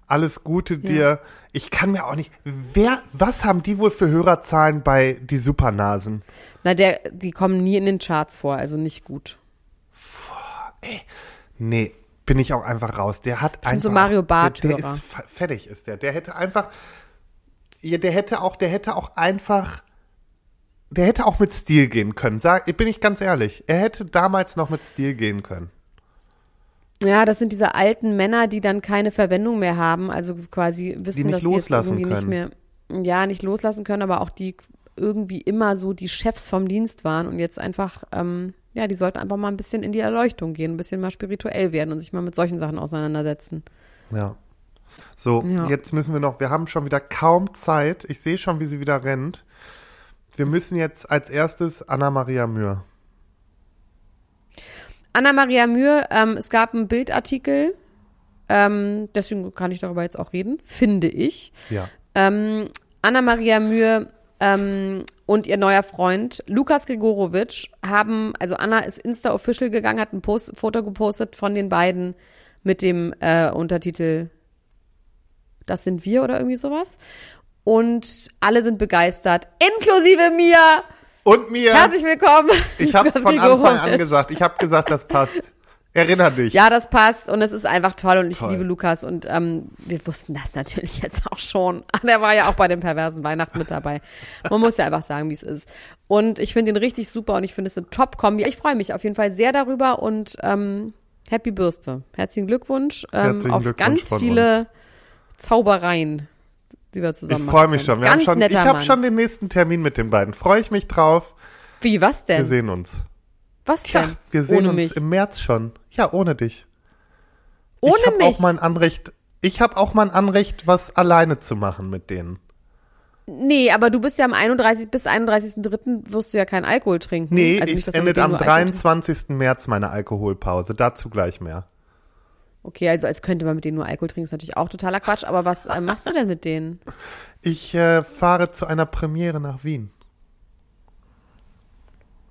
Alles Gute dir. Ich kann mir auch nicht, wer, was haben die wohl für Hörerzahlen bei die Supernasen? Na, der, die kommen nie in den Charts vor, also nicht gut. Nee, bin ich auch einfach raus. Der hat einfach. so Mario Barth Der, der ist fe- fertig, ist der. Der hätte einfach. Ja, der hätte auch, der hätte auch einfach. Der hätte auch mit Stil gehen können. Sag, bin ich ganz ehrlich. Er hätte damals noch mit Stil gehen können. Ja, das sind diese alten Männer, die dann keine Verwendung mehr haben, also quasi wissen, nicht dass sie jetzt loslassen irgendwie nicht mehr, ja, nicht loslassen können, aber auch die irgendwie immer so die Chefs vom Dienst waren und jetzt einfach, ähm, ja, die sollten einfach mal ein bisschen in die Erleuchtung gehen, ein bisschen mal spirituell werden und sich mal mit solchen Sachen auseinandersetzen. Ja. So, Ja. jetzt müssen wir noch, wir haben schon wieder kaum Zeit. Ich sehe schon, wie sie wieder rennt. Wir müssen jetzt als erstes Anna-Maria Mühr. Anna-Maria Mühe, ähm, es gab einen Bildartikel, ähm, deswegen kann ich darüber jetzt auch reden, finde ich. Ja. ähm, Anna-Maria Mühe ähm, und ihr neuer Freund Lukas Grigorowitsch haben, also Anna ist Insta-Official gegangen, hat ein Post, Foto gepostet von den beiden mit dem äh, Untertitel Das sind wir oder irgendwie sowas. Und alle sind begeistert, inklusive mir. Und mir. Herzlich willkommen. ich habe es von Anfang an gesagt. Ich habe gesagt, das passt. Erinner dich. Ja, das passt und es ist einfach toll und ich Toll. liebe Lukas und ähm, wir wussten das natürlich jetzt auch schon. Der war ja auch bei den perversen Weihnachten mit dabei. Man muss ja einfach sagen, wie es ist. Und ich finde ihn richtig super und ich finde es eine Top-Kombi. Ich freue mich auf jeden Fall sehr darüber und ähm, Happy Bürste. Herzlichen Glückwunsch ähm, Herzlichen auf Glückwunsch ganz viele Zaubereien, die wir zusammen Ich freue mich schon. Wir haben Ganz schon netter ich habe schon den nächsten Termin mit den beiden. Freue ich mich drauf. Wie, was Wir denn? sehen uns. Was Tja, denn? wir sehen Ohne uns mich. im März schon. Ja, ohne dich. Ohne ich hab mich? Auch mein Anrecht, ich habe auch mein Anrecht, was alleine zu machen mit denen. Nee, aber du bist ja am 31. bis 31.3. wirst du ja keinen Alkohol trinken. Nee, Also ich nicht, endet am nur Alkohol trinkt. 23. März meine Alkoholpause. Dazu gleich mehr. Okay, also als könnte man mit denen nur Alkohol trinken, ist natürlich auch totaler Quatsch. Aber was äh, machst du denn mit denen? Ich äh, fahre zu einer Premiere nach Wien.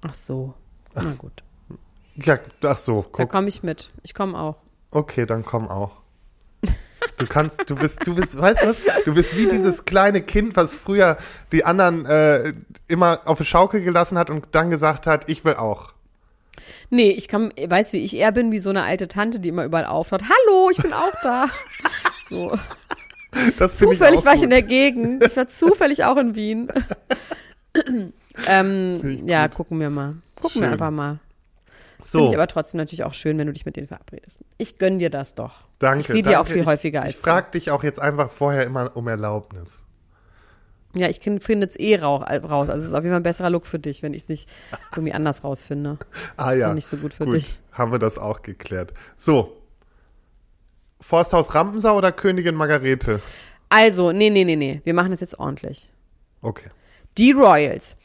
Ach so. Na gut. Ja, ach so, Da guck. komme ich mit. Ich komme auch. Okay, dann komm auch. Du kannst, du bist, du bist, weißt du was? Du bist wie dieses kleine Kind, was früher die anderen äh, immer auf die Schaukel gelassen hat und dann gesagt hat, ich will auch. Nee, ich kann, weiß wie ich eher bin, wie so eine alte Tante, die immer überall auftaucht. Hallo, ich bin auch da. So. Das Zufällig auch war ich in der Gegend. Ich war zufällig auch in Wien. ähm, ich ja, gucken wir mal. Gucken wir Schön. einfach mal. Finde So, ich aber trotzdem natürlich auch schön, wenn du dich mit denen verabredest. Ich gönn dir das doch. danke. ich sehe dir auch viel ich, häufiger als Ich frage dich auch jetzt einfach vorher immer um Erlaubnis. Ja, ich finde es eh rau- raus. Also es ist auf jeden Fall ein besserer Look für dich, wenn ich es nicht irgendwie anders rausfinde. Ah ist ja. doch nicht so gut für gut, dich. haben wir das auch geklärt. So. Forsthaus Rampensau oder Königin Margarete? Also, nee, nee, nee, nee. Wir machen das jetzt ordentlich. Okay. Die Royals.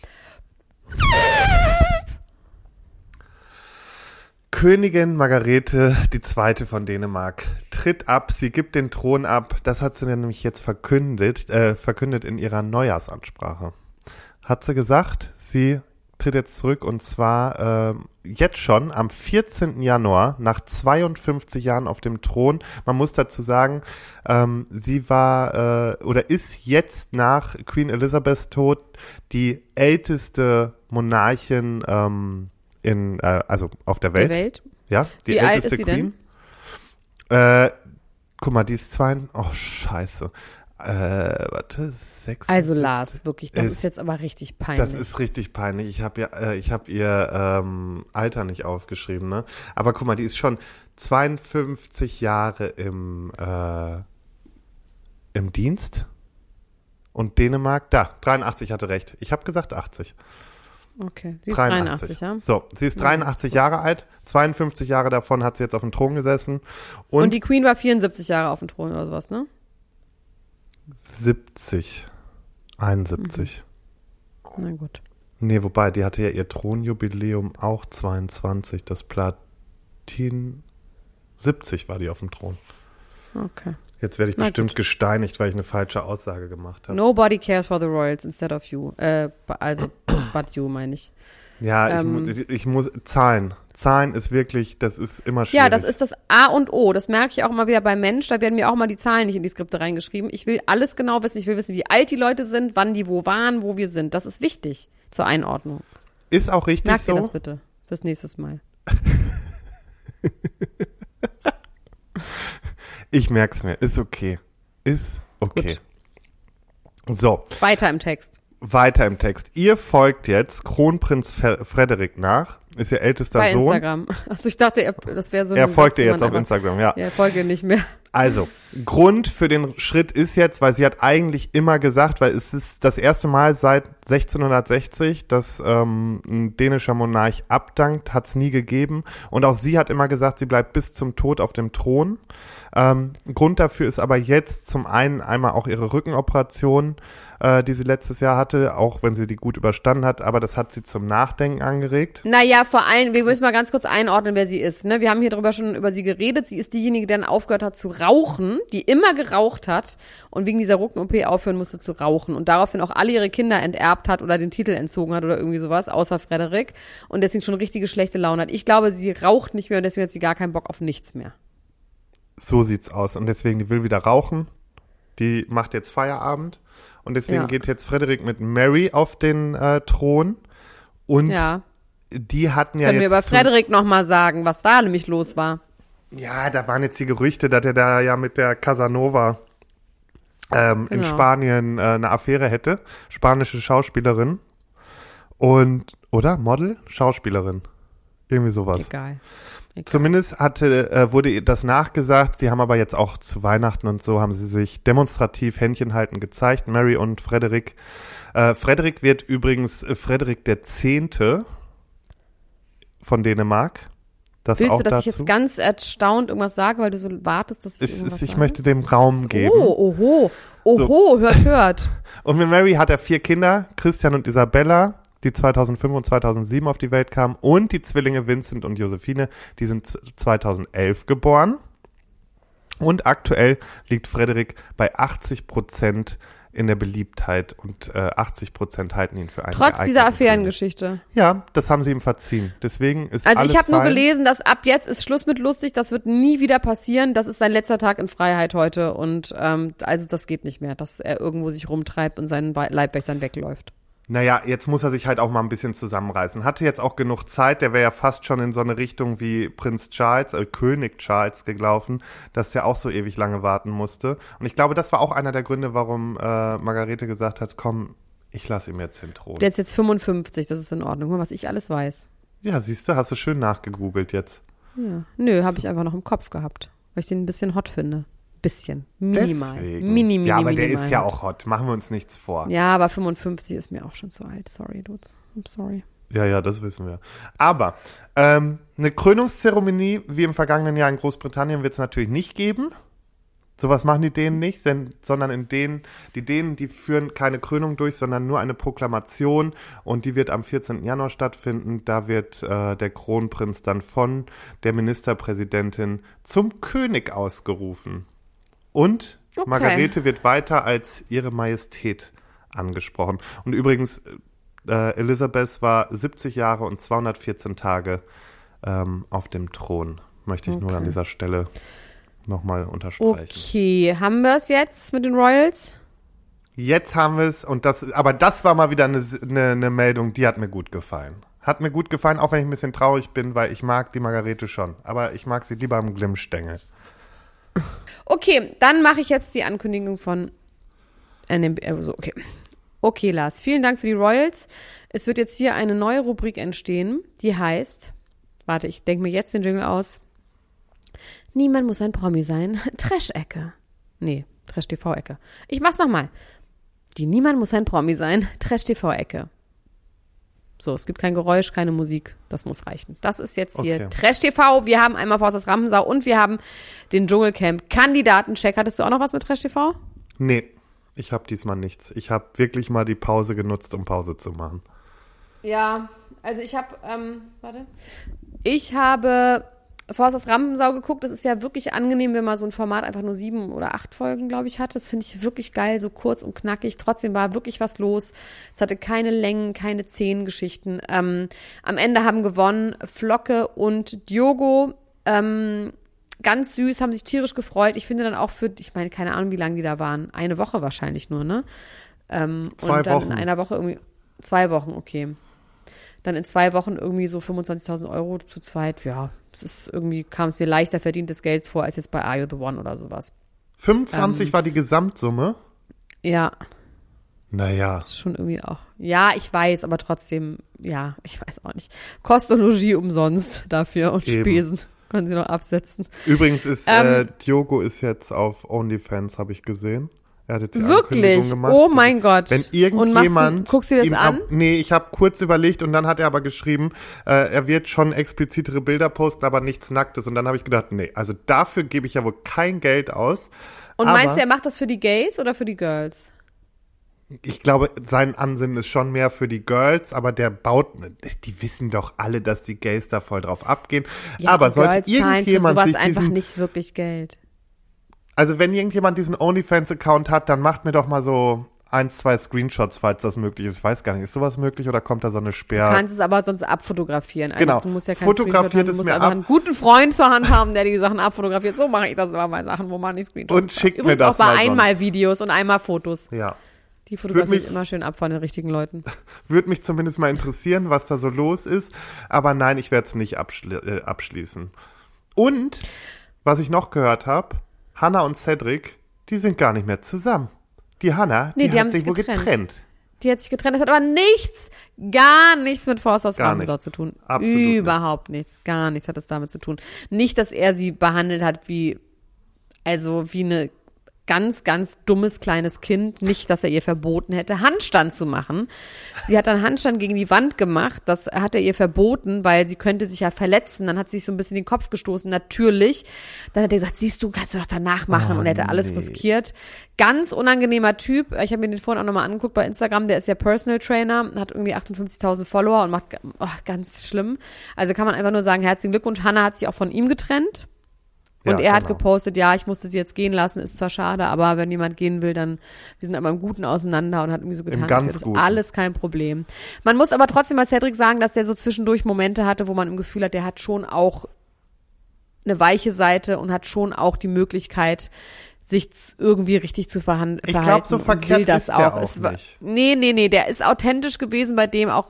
Königin Margarete die Zweite von Dänemark tritt ab, sie gibt den Thron ab. Das hat sie nämlich jetzt verkündet, äh, verkündet in ihrer Neujahrsansprache. Hat sie gesagt, sie tritt jetzt zurück und zwar ähm, jetzt schon am 14. Januar nach 52 Jahren auf dem Thron. Man muss dazu sagen, ähm, sie war äh, oder ist jetzt nach Queen Elizabeths Tod die älteste Monarchin ähm, in äh, also auf der Welt. Der Welt. Ja, die Wie alt älteste ist sie denn? Queen. Äh, guck mal, die ist zwei. Oh, scheiße. Äh, warte, sechs. Also Lars, wirklich, das Ist- ist jetzt aber richtig peinlich. Das ist richtig peinlich. Ich habe ja, äh, ich habe ihr ähm, Alter nicht aufgeschrieben, ne? Aber guck mal, die ist schon 52 Jahre im äh, im Dienst. Und Dänemark, da, 83 hatte recht. Ich habe gesagt 80. okay, sie ist 83, ja. So, sie ist 83 Jahre alt, 52 Jahre davon hat sie jetzt auf dem Thron gesessen und, Und, die Queen war 74 Jahre auf dem Thron oder sowas, ne? 70, 71. Na gut. Nee, wobei, die hatte ja ihr Thronjubiläum auch 22, das Platin 70 war die auf dem Thron. Okay. Jetzt werde ich Na bestimmt gesteinigt, weil ich eine falsche Aussage gemacht habe. Nobody cares for the Royals instead of you. Äh, also, but you, meine ich. Ja, ich, Ähm. mu ich, ich muss, Zahlen. Zahlen ist wirklich, das ist immer schwierig. Ja, das ist das A und O. Das merke ich auch immer wieder beim Mensch. Da werden mir auch mal die Zahlen nicht in die Skripte reingeschrieben. Ich will alles genau wissen. Ich will wissen, wie alt die Leute sind, wann die wo waren, wo wir sind. Das ist wichtig zur Einordnung. Ist auch richtig Merkt so. ihr das bitte fürs nächste Mal. Ich merk's mir. Ist okay. Ist okay. So, Weiter im Text. weiter im Text. Ihr folgt jetzt Kronprinz Fe Frederik nach. Ist ihr ältester Bei Sohn. Instagram. Also ich dachte, er, das wäre so Er folgt ihr jetzt auf Instagram, ja. Ja, er folgt ihr nicht mehr. Also, Grund für den Schritt ist jetzt, weil sie hat eigentlich immer gesagt, weil es ist das erste Mal seit 1660, dass ähm, ein dänischer Monarch abdankt, hat es nie gegeben. Und auch sie hat immer gesagt, sie bleibt bis zum Tod auf dem Thron. Ähm, Grund dafür ist aber jetzt zum einen einmal auch ihre Rückenoperation, äh, die sie letztes Jahr hatte, auch wenn sie die gut überstanden hat, aber das hat sie zum Nachdenken angeregt. Naja, vor allem, wir müssen mal ganz kurz einordnen, wer sie ist. Ne? Wir haben hier drüber schon über sie geredet. Sie ist diejenige, die dann aufgehört hat zu rauchen, die immer geraucht hat und wegen dieser Rücken-OP aufhören musste zu rauchen und daraufhin auch alle ihre Kinder enterbt hat oder den Titel entzogen hat oder irgendwie sowas, außer Frederik und deswegen schon richtige schlechte Laune hat. Ich glaube, sie raucht nicht mehr und deswegen hat sie gar keinen Bock auf nichts mehr. So sieht's aus. Und deswegen, die will wieder rauchen. Die macht jetzt Feierabend. Und deswegen Ja. geht jetzt Frederik mit Mary auf den äh, Thron. Und Ja. die hatten ja Können wir jetzt. über zum- Frederik noch mal sagen, was da nämlich los war. Ja, da waren jetzt die Gerüchte, dass er da ja mit der Casanova ähm, in Genau. Spanien äh, eine Affäre hätte. Spanische Schauspielerin. Und, oder? Model? Schauspielerin. Irgendwie sowas. Egal. Egal. Zumindest hatte, äh, wurde ihr das nachgesagt. Sie haben aber jetzt auch zu Weihnachten und so haben sie sich demonstrativ Händchen halten gezeigt. Mary und Frederik. Äh, Frederik wird übrigens äh, Frederik der Zehnte von Dänemark. Das Willst du, dass dazu. ich jetzt ganz erstaunt irgendwas sage, weil du so wartest, dass ich es irgendwas ist, ich sage? möchte dem Raum geben. Oh, oho, oho, hört, hört. Und mit Mary hat er vier Kinder, Christian und Isabella, die 2005 und 2007 auf die Welt kamen, und die Zwillinge Vincent und Josephine, die sind z- 2011 geboren. Und aktuell liegt Frederik bei 80 Prozent in der Beliebtheit und äh, 80 Prozent halten ihn für einen Trotz dieser. Affärengeschichte. Ja, das haben sie ihm verziehen. Deswegen ist Also alles ich habe nur gelesen, dass ab jetzt ist Schluss mit lustig, das wird nie wieder passieren. Das ist sein letzter Tag in Freiheit heute und ähm, also das geht nicht mehr, dass er irgendwo sich rumtreibt und seinen Leibwächtern wegläuft. Naja, jetzt muss er sich halt auch mal ein bisschen zusammenreißen. Hatte jetzt auch genug Zeit, der wäre ja fast schon in so eine Richtung wie Prinz Charles, äh, König Charles gelaufen, dass der auch so ewig lange warten musste. Und ich glaube, das war auch einer der Gründe, warum äh, Margarete gesagt hat, komm, ich lasse ihm jetzt den Thron. Der ist jetzt 55, das ist in Ordnung. Was ich alles weiß. ja, siehst du, hast du schön nachgegoogelt jetzt. Ja. Nö, habe ich einfach noch im Kopf gehabt, weil ich den ein bisschen hot finde. Bisschen. Minimal. Deswegen. Mini, mini, ja, aber der minimal ist ja auch hot. Machen wir uns nichts vor. Ja, aber 55 ist mir auch schon zu alt. Sorry, Dudes. I'm sorry. Ja, ja, das wissen wir. Aber ähm, eine Krönungszeremonie wie im vergangenen Jahr in Großbritannien wird es natürlich nicht geben. Sowas machen die Dänen nicht, sondern in denen, die Dänen, die führen keine Krönung durch, sondern nur eine Proklamation und die wird am 14. Januar stattfinden. Da wird äh, der Kronprinz dann von der Ministerpräsidentin zum König ausgerufen. Und Okay. Margarete wird weiter als ihre Majestät angesprochen. Und übrigens, äh, Elisabeth war 70 Jahre und 214 Tage ähm, auf dem Thron. Möchte ich nur Okay. an dieser Stelle nochmal unterstreichen. Okay, haben wir es jetzt mit den Royals? Jetzt haben wir es und das, aber das war mal wieder eine, eine, eine Meldung, die hat mir gut gefallen. Hat mir gut gefallen, auch wenn ich ein bisschen traurig bin, weil ich mag die Margarete schon. Aber ich mag sie lieber am Glimmstängel. Okay, dann mache ich jetzt die Ankündigung von NMB. Also, okay. Okay, Lars, vielen Dank für die Royals. Es wird jetzt hier eine neue Rubrik entstehen, die heißt, warte, ich denke mir jetzt den Jingle aus. Niemand muss ein Promi sein. Trash-Ecke. Nee, Trash-TV-Ecke. Ich mach's nochmal. Die Niemand muss ein Promi sein. Trash-TV-Ecke. So, es gibt kein Geräusch, keine Musik. Das muss reichen. Das ist jetzt hier Okay. Trash TV. Wir haben einmal Faust das Rampensau und wir haben den Dschungelcamp Kandidatencheck. Hattest du auch noch was mit Trash TV? Nee, ich habe diesmal nichts. Ich habe wirklich mal die Pause genutzt, um Pause zu machen. Ja, also ich habe, ähm, warte. Ich habe Faust das Rampensau geguckt. Das ist ja wirklich angenehm, wenn man so ein Format einfach nur sieben oder acht Folgen, glaube ich, hat. Das finde ich wirklich geil, so kurz und knackig. Trotzdem war wirklich was los. Es hatte keine Längen, keine zehn Geschichten. Ähm, am Ende haben gewonnen Flocke und Diogo. Ähm, ganz süß, haben sich tierisch gefreut. Ich finde dann auch für, ich meine, keine Ahnung, wie lange die da waren. Eine Woche wahrscheinlich nur, ne? Ähm, Zwei und dann Wochen. in einer Woche irgendwie, zwei Wochen, okay. Dann in zwei Wochen irgendwie so 25.000 Euro zu zweit, ja. Es ist irgendwie, kam es mir leichter verdientes Geld vor, als jetzt bei Are You The One oder sowas. 25 Ähm. war die Gesamtsumme. Ja, Naja, ist schon irgendwie auch. Ja, ich weiß, aber trotzdem, ja, ich weiß auch nicht. Kost und Logis umsonst dafür und Eben. Spesen können sie noch absetzen. übrigens ist Ähm. äh, Diogo ist jetzt auf OnlyFans, habe ich gesehen. Er hat jetzt die Wirklich? Gemacht. Oh mein Gott. Wenn irgendjemand. du- guckst du dir das ihm an? Nee, ich habe kurz überlegt und dann hat er aber geschrieben, äh, er wird schon explizitere Bilder posten, aber nichts Nacktes. Und dann habe ich gedacht, nee, also dafür gebe ich ja wohl kein Geld aus. Und aber meinst du, er macht das für die Gays oder für die Girls? ich glaube, sein Ansinnen ist schon mehr für die Girls, aber der baut, die wissen doch alle, dass die Gays da voll drauf abgehen. aber und sollte Girls irgendjemand sowas sich einfach diesen, nicht wirklich Geld. Also wenn irgendjemand diesen OnlyFans-Account hat, dann macht mir doch mal so eins, zwei Screenshots, falls das möglich ist. Ich weiß gar nicht, ist sowas möglich oder kommt da so eine Du Sperr? kannst es aber sonst abfotografieren. Also Genau. Du musst ja kein Fotografiert haben, es du musst mir einfach ab. einen guten Freund zur Hand haben, der die Sachen abfotografiert. So mache ich das immer bei Sachen, wo man nicht Screenshots Und schickt mir das auch bei mal sonst. Einmal-Videos und Einmal-Fotos. Ja. Die fotografiere ich mich- immer schön ab von den richtigen Leuten. Würde mich zumindest mal interessieren, was da so los ist. Aber nein, ich werde es nicht abschli äh, abschließen. Und, was ich noch gehört habe, Hannah und Cedric, die sind gar nicht mehr zusammen. Die Hannah, Nee, die, die hat haben sich sich wohl getrennt. getrennt. Die hat sich getrennt. Das hat aber nichts, gar nichts mit Gar Rabenser nichts. zu tun. Absolut Überhaupt nichts. Gar nichts hat das damit zu tun. Nicht, dass er sie behandelt hat wie, also wie eine ganz, ganz dummes kleines Kind. Nicht, dass er ihr verboten hätte, Handstand zu machen. Sie hat dann Handstand gegen die Wand gemacht. Das hat er ihr verboten, weil sie könnte sich ja verletzen. Dann hat sie sich so ein bisschen den Kopf gestoßen. Natürlich. Dann hat er gesagt, siehst du, kannst du doch danach machen. Oh, und er hätte alles nee. riskiert. Ganz unangenehmer Typ. Ich habe mir den vorhin auch nochmal angeguckt bei Instagram. Der ist ja Personal Trainer, hat irgendwie 58.000 Follower und macht oh, ganz schlimm. Also kann man einfach nur sagen, herzlichen Glückwunsch. Hannah hat sich auch von ihm getrennt. Und Ja, er hat genau. gepostet, ja, ich musste sie jetzt gehen lassen, ist zwar schade, aber wenn jemand gehen will, dann, wir sind aber im Guten auseinander und hat irgendwie so getan, das Guten. alles kein Problem. Man muss aber trotzdem bei Cedric sagen, dass der so zwischendurch Momente hatte, wo man im Gefühl hat, der hat schon auch eine weiche Seite und hat schon auch die Möglichkeit, sich irgendwie richtig zu verhan- Ich verhalten. glaub, so verkehrt will das ist der auch Es war- nicht. Nee, nee, nee, der ist authentisch gewesen bei dem auch,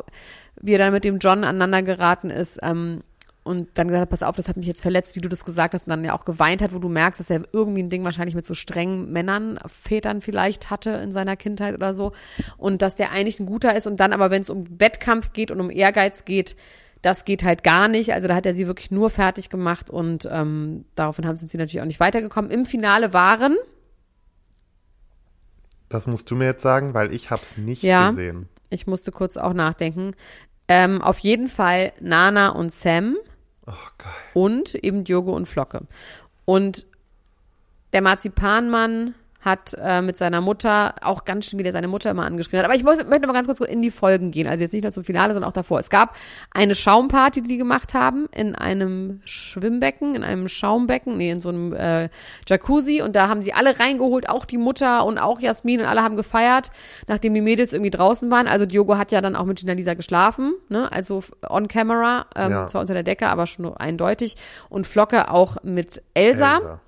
wie er dann mit dem John aneinander geraten ist, ähm, und dann gesagt hat, pass auf, das hat mich jetzt verletzt, wie du das gesagt hast, und dann ja auch geweint hat, wo du merkst, dass er irgendwie ein Ding wahrscheinlich mit so strengen Männern, Vätern vielleicht hatte in seiner Kindheit oder so. Und dass der eigentlich ein guter ist und dann aber, wenn es um Wettkampf geht und um Ehrgeiz geht, das geht halt gar nicht. Also da hat er sie wirklich nur fertig gemacht und ähm, daraufhin haben sind sie natürlich auch nicht weitergekommen. Im Finale waren, Das musst du mir jetzt sagen, weil ich hab's nicht Ja. gesehen. ich musste kurz auch nachdenken, ähm, auf jeden Fall Nana und Sam. Oh, geil. und eben Diogo und Flocke. Und der Marzipanmann hat äh, mit seiner Mutter auch ganz schön wieder seine Mutter immer angeschrien hat. Aber ich möchte, mal ganz kurz in die Folgen gehen. Also jetzt nicht nur zum Finale, sondern auch davor. Es gab eine Schaumparty, die die gemacht haben in einem Schwimmbecken, in einem Schaumbecken, nee, in so einem äh, Jacuzzi. Und da haben sie alle reingeholt, auch die Mutter und auch Jasmin und alle haben gefeiert, nachdem die Mädels irgendwie draußen waren. Also Diogo hat ja dann auch mit Gina Lisa geschlafen, ne? Also on camera, ähm, Ja. zwar unter der Decke, aber schon eindeutig. Und Flocke auch mit Elsa. Elsa.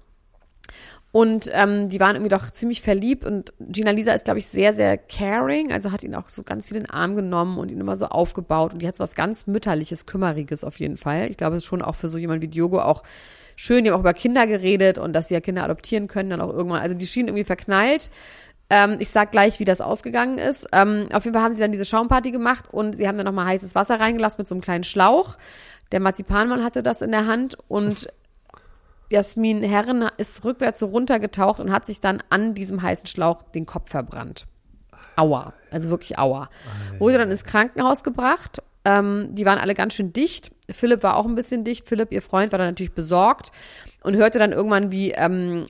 Und ähm, die waren irgendwie doch ziemlich verliebt und Gina Lisa ist, glaube ich, sehr, sehr caring, also hat ihn auch so ganz viel in den Arm genommen und ihn immer so aufgebaut und die hat so was ganz Mütterliches, Kümmeriges auf jeden Fall. Ich glaube, es ist schon auch für so jemand wie Diogo auch schön, die haben auch über Kinder geredet und dass sie ja Kinder adoptieren können dann auch irgendwann. Also die schienen irgendwie verknallt. Ähm, ich sag gleich, wie das ausgegangen ist. Ähm, auf jeden Fall haben sie dann diese Schaumparty gemacht und sie haben dann nochmal heißes Wasser reingelassen mit so einem kleinen Schlauch. Der Marzipanmann hatte das in der Hand und Jasmin Herren ist rückwärts so runtergetaucht und hat sich dann an diesem heißen Schlauch den Kopf verbrannt. Aua, also wirklich Aua. Wurde dann ins Krankenhaus gebracht. Ähm, die waren alle ganz schön dicht. Philipp war auch ein bisschen dicht. Philipp, ihr Freund, war dann natürlich besorgt und hörte dann irgendwann, wie ähm,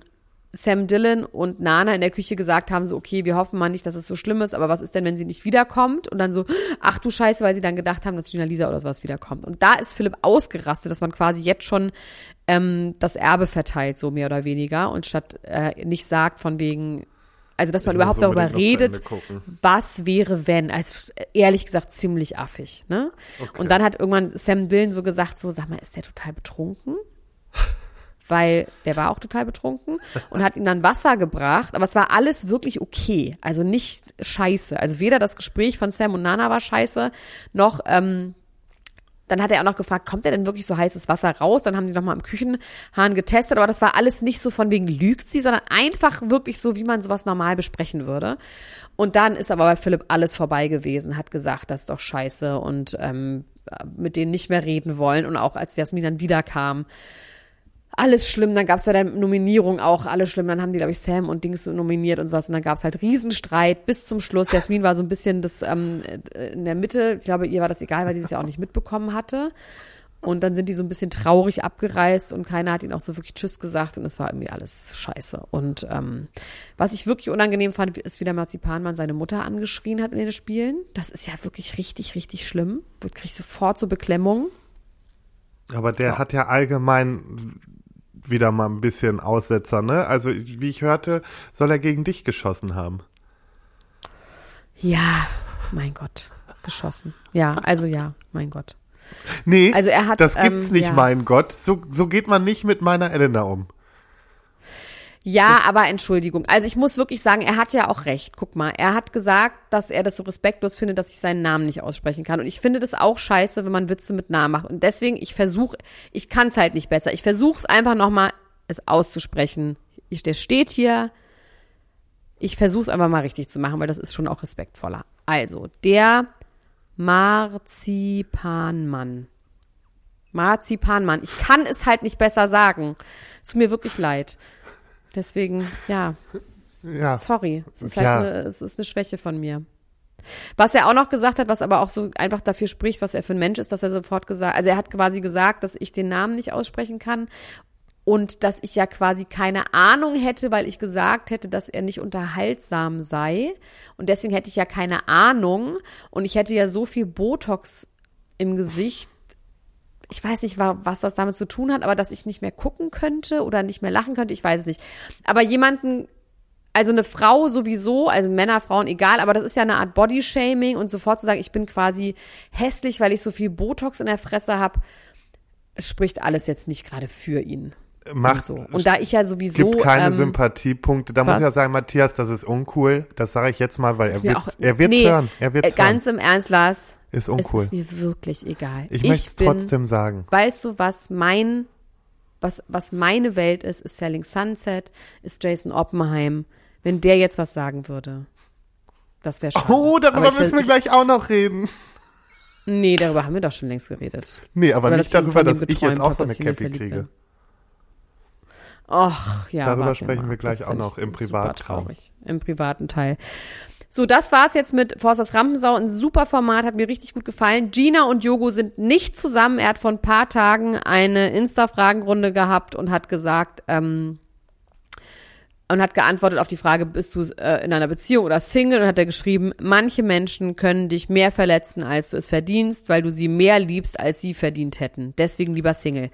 Sam Dillon und Nana in der Küche gesagt haben, so, okay, wir hoffen mal nicht, dass es so schlimm ist, aber was ist denn, wenn sie nicht wiederkommt? Und dann so, ach du Scheiße, weil sie dann gedacht haben, dass Gina Lisa oder sowas wiederkommt. Und da ist Philipp ausgerastet, dass man quasi jetzt schon ähm, das Erbe verteilt, so mehr oder weniger, und statt äh, nicht sagt von wegen, also dass man Ich überhaupt darüber redet, was wäre, wenn. Also ehrlich gesagt ziemlich affig. Ne? Okay. Und dann hat irgendwann Sam Dillon so gesagt, so sag mal, ist der total betrunken? Weil der war auch total betrunken und hat ihm dann Wasser gebracht, aber es war alles wirklich okay, also nicht scheiße. Also weder das Gespräch von Sam und Nana war scheiße, noch ähm, dann hat er auch noch gefragt, kommt er denn wirklich so heißes Wasser raus? Dann haben sie nochmal im Küchenhahn getestet, aber das war alles nicht so von wegen lügt sie, sondern einfach wirklich so, wie man sowas normal besprechen würde. Und dann ist aber bei Philipp alles vorbei gewesen, hat gesagt, das ist doch scheiße und ähm, mit denen nicht mehr reden wollen. Und auch als Jasmin dann wiederkam, alles schlimm. Dann gab es bei der Nominierung auch alles schlimm. Dann haben die, glaube ich, Sam und Dings nominiert und sowas. Und dann gab es halt Riesenstreit bis zum Schluss. Jasmin war so ein bisschen das ähm, in der Mitte. Ich glaube, ihr war das egal, weil sie es ja auch nicht mitbekommen hatte. Und dann sind die so ein bisschen traurig abgereist und keiner hat ihnen auch so wirklich Tschüss gesagt und es war irgendwie alles scheiße. Und ähm, was ich wirklich unangenehm fand, ist, wie der Marzipanmann seine Mutter angeschrien hat in den Spielen. Das ist ja wirklich richtig, richtig schlimm. Du kriegst sofort so Beklemmung. Aber der ja. hat ja allgemein wieder mal ein bisschen Aussetzer, ne? Also, wie ich hörte, soll er gegen dich geschossen haben. Ja, mein Gott, geschossen. Ja, also ja, mein Gott. Nee, also er hat, das gibt's ähm, nicht, ja. mein Gott. So, so geht man nicht mit meiner Elena um. Ja, das aber Entschuldigung. Also ich muss wirklich sagen, er hat ja auch recht. Guck mal, er hat gesagt, dass er das so respektlos findet, dass ich seinen Namen nicht aussprechen kann. Und ich finde das auch scheiße, wenn man Witze mit Namen macht. Und deswegen, ich versuche, ich kann es halt nicht besser. Ich versuche es einfach nochmal, es auszusprechen. Ich, der steht hier. Ich versuche es einfach mal richtig zu machen, weil das ist schon auch respektvoller. Also, der Marzipanmann. Marzipanmann. Ich kann es halt nicht besser sagen. Es tut mir wirklich leid. Deswegen, ja. Ja. Sorry. Es ist halt ja. eine, es ist eine Schwäche von mir. Was er auch noch gesagt hat, was aber auch so einfach dafür spricht, was er für ein Mensch ist, dass er sofort gesagt, also er hat quasi gesagt, dass ich den Namen nicht aussprechen kann und dass ich ja quasi keine Ahnung hätte, weil ich gesagt hätte, dass er nicht unterhaltsam sei und deswegen hätte ich ja keine Ahnung und ich hätte ja so viel Botox im Gesicht, ich weiß nicht, was das damit zu tun hat, aber dass ich nicht mehr gucken könnte oder nicht mehr lachen könnte, ich weiß es nicht. Aber jemanden, also eine Frau sowieso, also Männer, Frauen, egal, aber das ist ja eine Art Bodyshaming und sofort zu sagen, ich bin quasi hässlich, weil ich so viel Botox in der Fresse habe, es spricht alles jetzt nicht gerade für ihn. Macht, und, so. und da ich ja sowieso. Gibt keine ähm, Sympathiepunkte. Da was? muss ich ja sagen, Matthias, das ist uncool. Das sage ich jetzt mal, weil er wird, auch, er wird's nee, hören. Er wird's äh, ganz hören. im Ernst, Lars. Ist uncool. Es ist mir wirklich egal. Ich, ich möchte es trotzdem sagen. Weißt du, was mein, was, was meine Welt ist, ist Selling Sunset, ist Jason Oppenheim. Wenn der jetzt was sagen würde, das wäre schon. Oh, darüber müssen wir gleich auch noch reden. Nee, darüber haben wir doch schon längst geredet. Nee, aber Oder nicht darüber, dass ich jetzt auch so eine Cappy kriege. Och, ja. Darüber sprechen wir gleich auch noch im Privatraum. Im privaten Teil. So, das war's jetzt mit Forsters Rampensau. Ein super Format, hat mir richtig gut gefallen. Gina und Jogo sind nicht zusammen. Er hat vor ein paar Tagen eine Insta-Fragenrunde gehabt und hat gesagt, ähm, und hat geantwortet auf die Frage, bist du äh, in einer Beziehung oder Single? Und hat er geschrieben, manche Menschen können dich mehr verletzen, als du es verdienst, weil du sie mehr liebst, als sie verdient hätten. Deswegen lieber Single.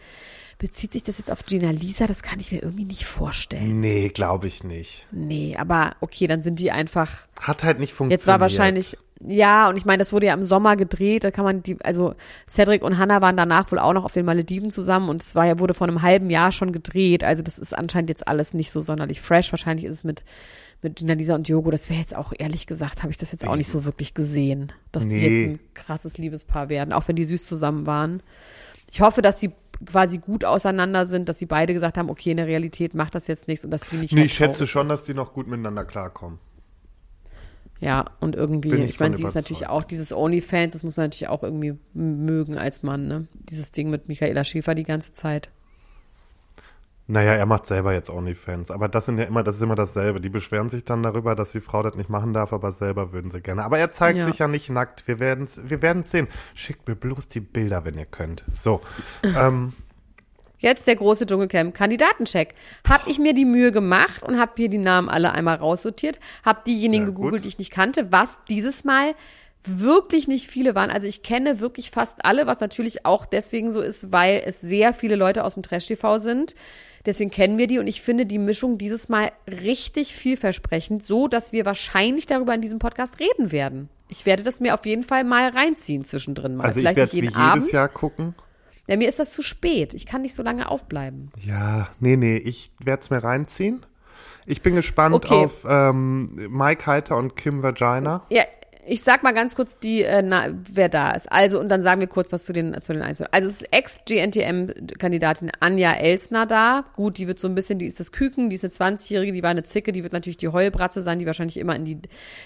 Bezieht sich das jetzt auf Gina Lisa? Das kann ich mir irgendwie nicht vorstellen. Nee, glaube ich nicht. Nee, aber okay, dann sind die einfach. Hat halt nicht funktioniert. Jetzt war wahrscheinlich, ja, und ich meine, das wurde ja im Sommer gedreht, da kann man die, also Cedric und Hannah waren danach wohl auch noch auf den Malediven zusammen und es war ja, wurde vor einem halben Jahr schon gedreht, also das ist anscheinend jetzt alles nicht so sonderlich fresh. Wahrscheinlich ist es mit, mit Gina Lisa und Diogo, das wäre jetzt auch, ehrlich gesagt, habe ich das jetzt auch nicht so wirklich gesehen, dass nee. die jetzt ein krasses Liebespaar werden, auch wenn die süß zusammen waren. Ich hoffe, dass sie quasi gut auseinander sind, dass sie beide gesagt haben, okay, in der Realität macht das jetzt nichts und dass sie nicht. Nee, ich schätze schon, ist. dass die noch gut miteinander klarkommen. Ja, und irgendwie, Bin ich, ich meine, sie ist natürlich auch dieses OnlyFans, das muss man natürlich auch irgendwie mögen als Mann, ne? Dieses Ding mit Michaela Schäfer die ganze Zeit. Naja, er macht selber jetzt OnlyFans. Aber das sind ja immer, das ist immer dasselbe. Die beschweren sich dann darüber, dass die Frau das nicht machen darf, aber selber würden sie gerne. Aber er zeigt ja. sich ja nicht nackt. Wir werden es wir werden's sehen. Schickt mir bloß die Bilder, wenn ihr könnt. So. ähm. Jetzt der große Dschungelcamp Kandidatencheck. Hab ich mir die Mühe gemacht und hab hier die Namen alle einmal raussortiert, hab diejenigen Sehr gegoogelt, die ich nicht kannte, was dieses Mal wirklich nicht viele waren. Also ich kenne wirklich fast alle, was natürlich auch deswegen so ist, weil es sehr viele Leute aus dem Trash-TV sind. Deswegen kennen wir die und ich finde die Mischung dieses Mal richtig vielversprechend, so dass wir wahrscheinlich darüber in diesem Podcast reden werden. Ich werde das mir auf jeden Fall mal reinziehen zwischendrin mal. Also Vielleicht ich werde es wie jedes Jahr gucken. Ja, mir ist das zu spät. Ich kann nicht so lange aufbleiben. Ja, nee, nee, ich werde es mir reinziehen. Ich bin gespannt okay. auf ähm, Mike Heiter und Kim Vagina. Ja, ich sag mal ganz kurz, die, äh, na, wer da ist. Also, und dann sagen wir kurz was zu den, zu den Einzelnen. Also, es ist Ex-GNTM-Kandidatin Anja Elsner da. Gut, die wird so ein bisschen, die ist das Küken, die ist eine 20-Jährige, die war eine Zicke, die wird natürlich die Heulbratze sein, die wahrscheinlich immer in die,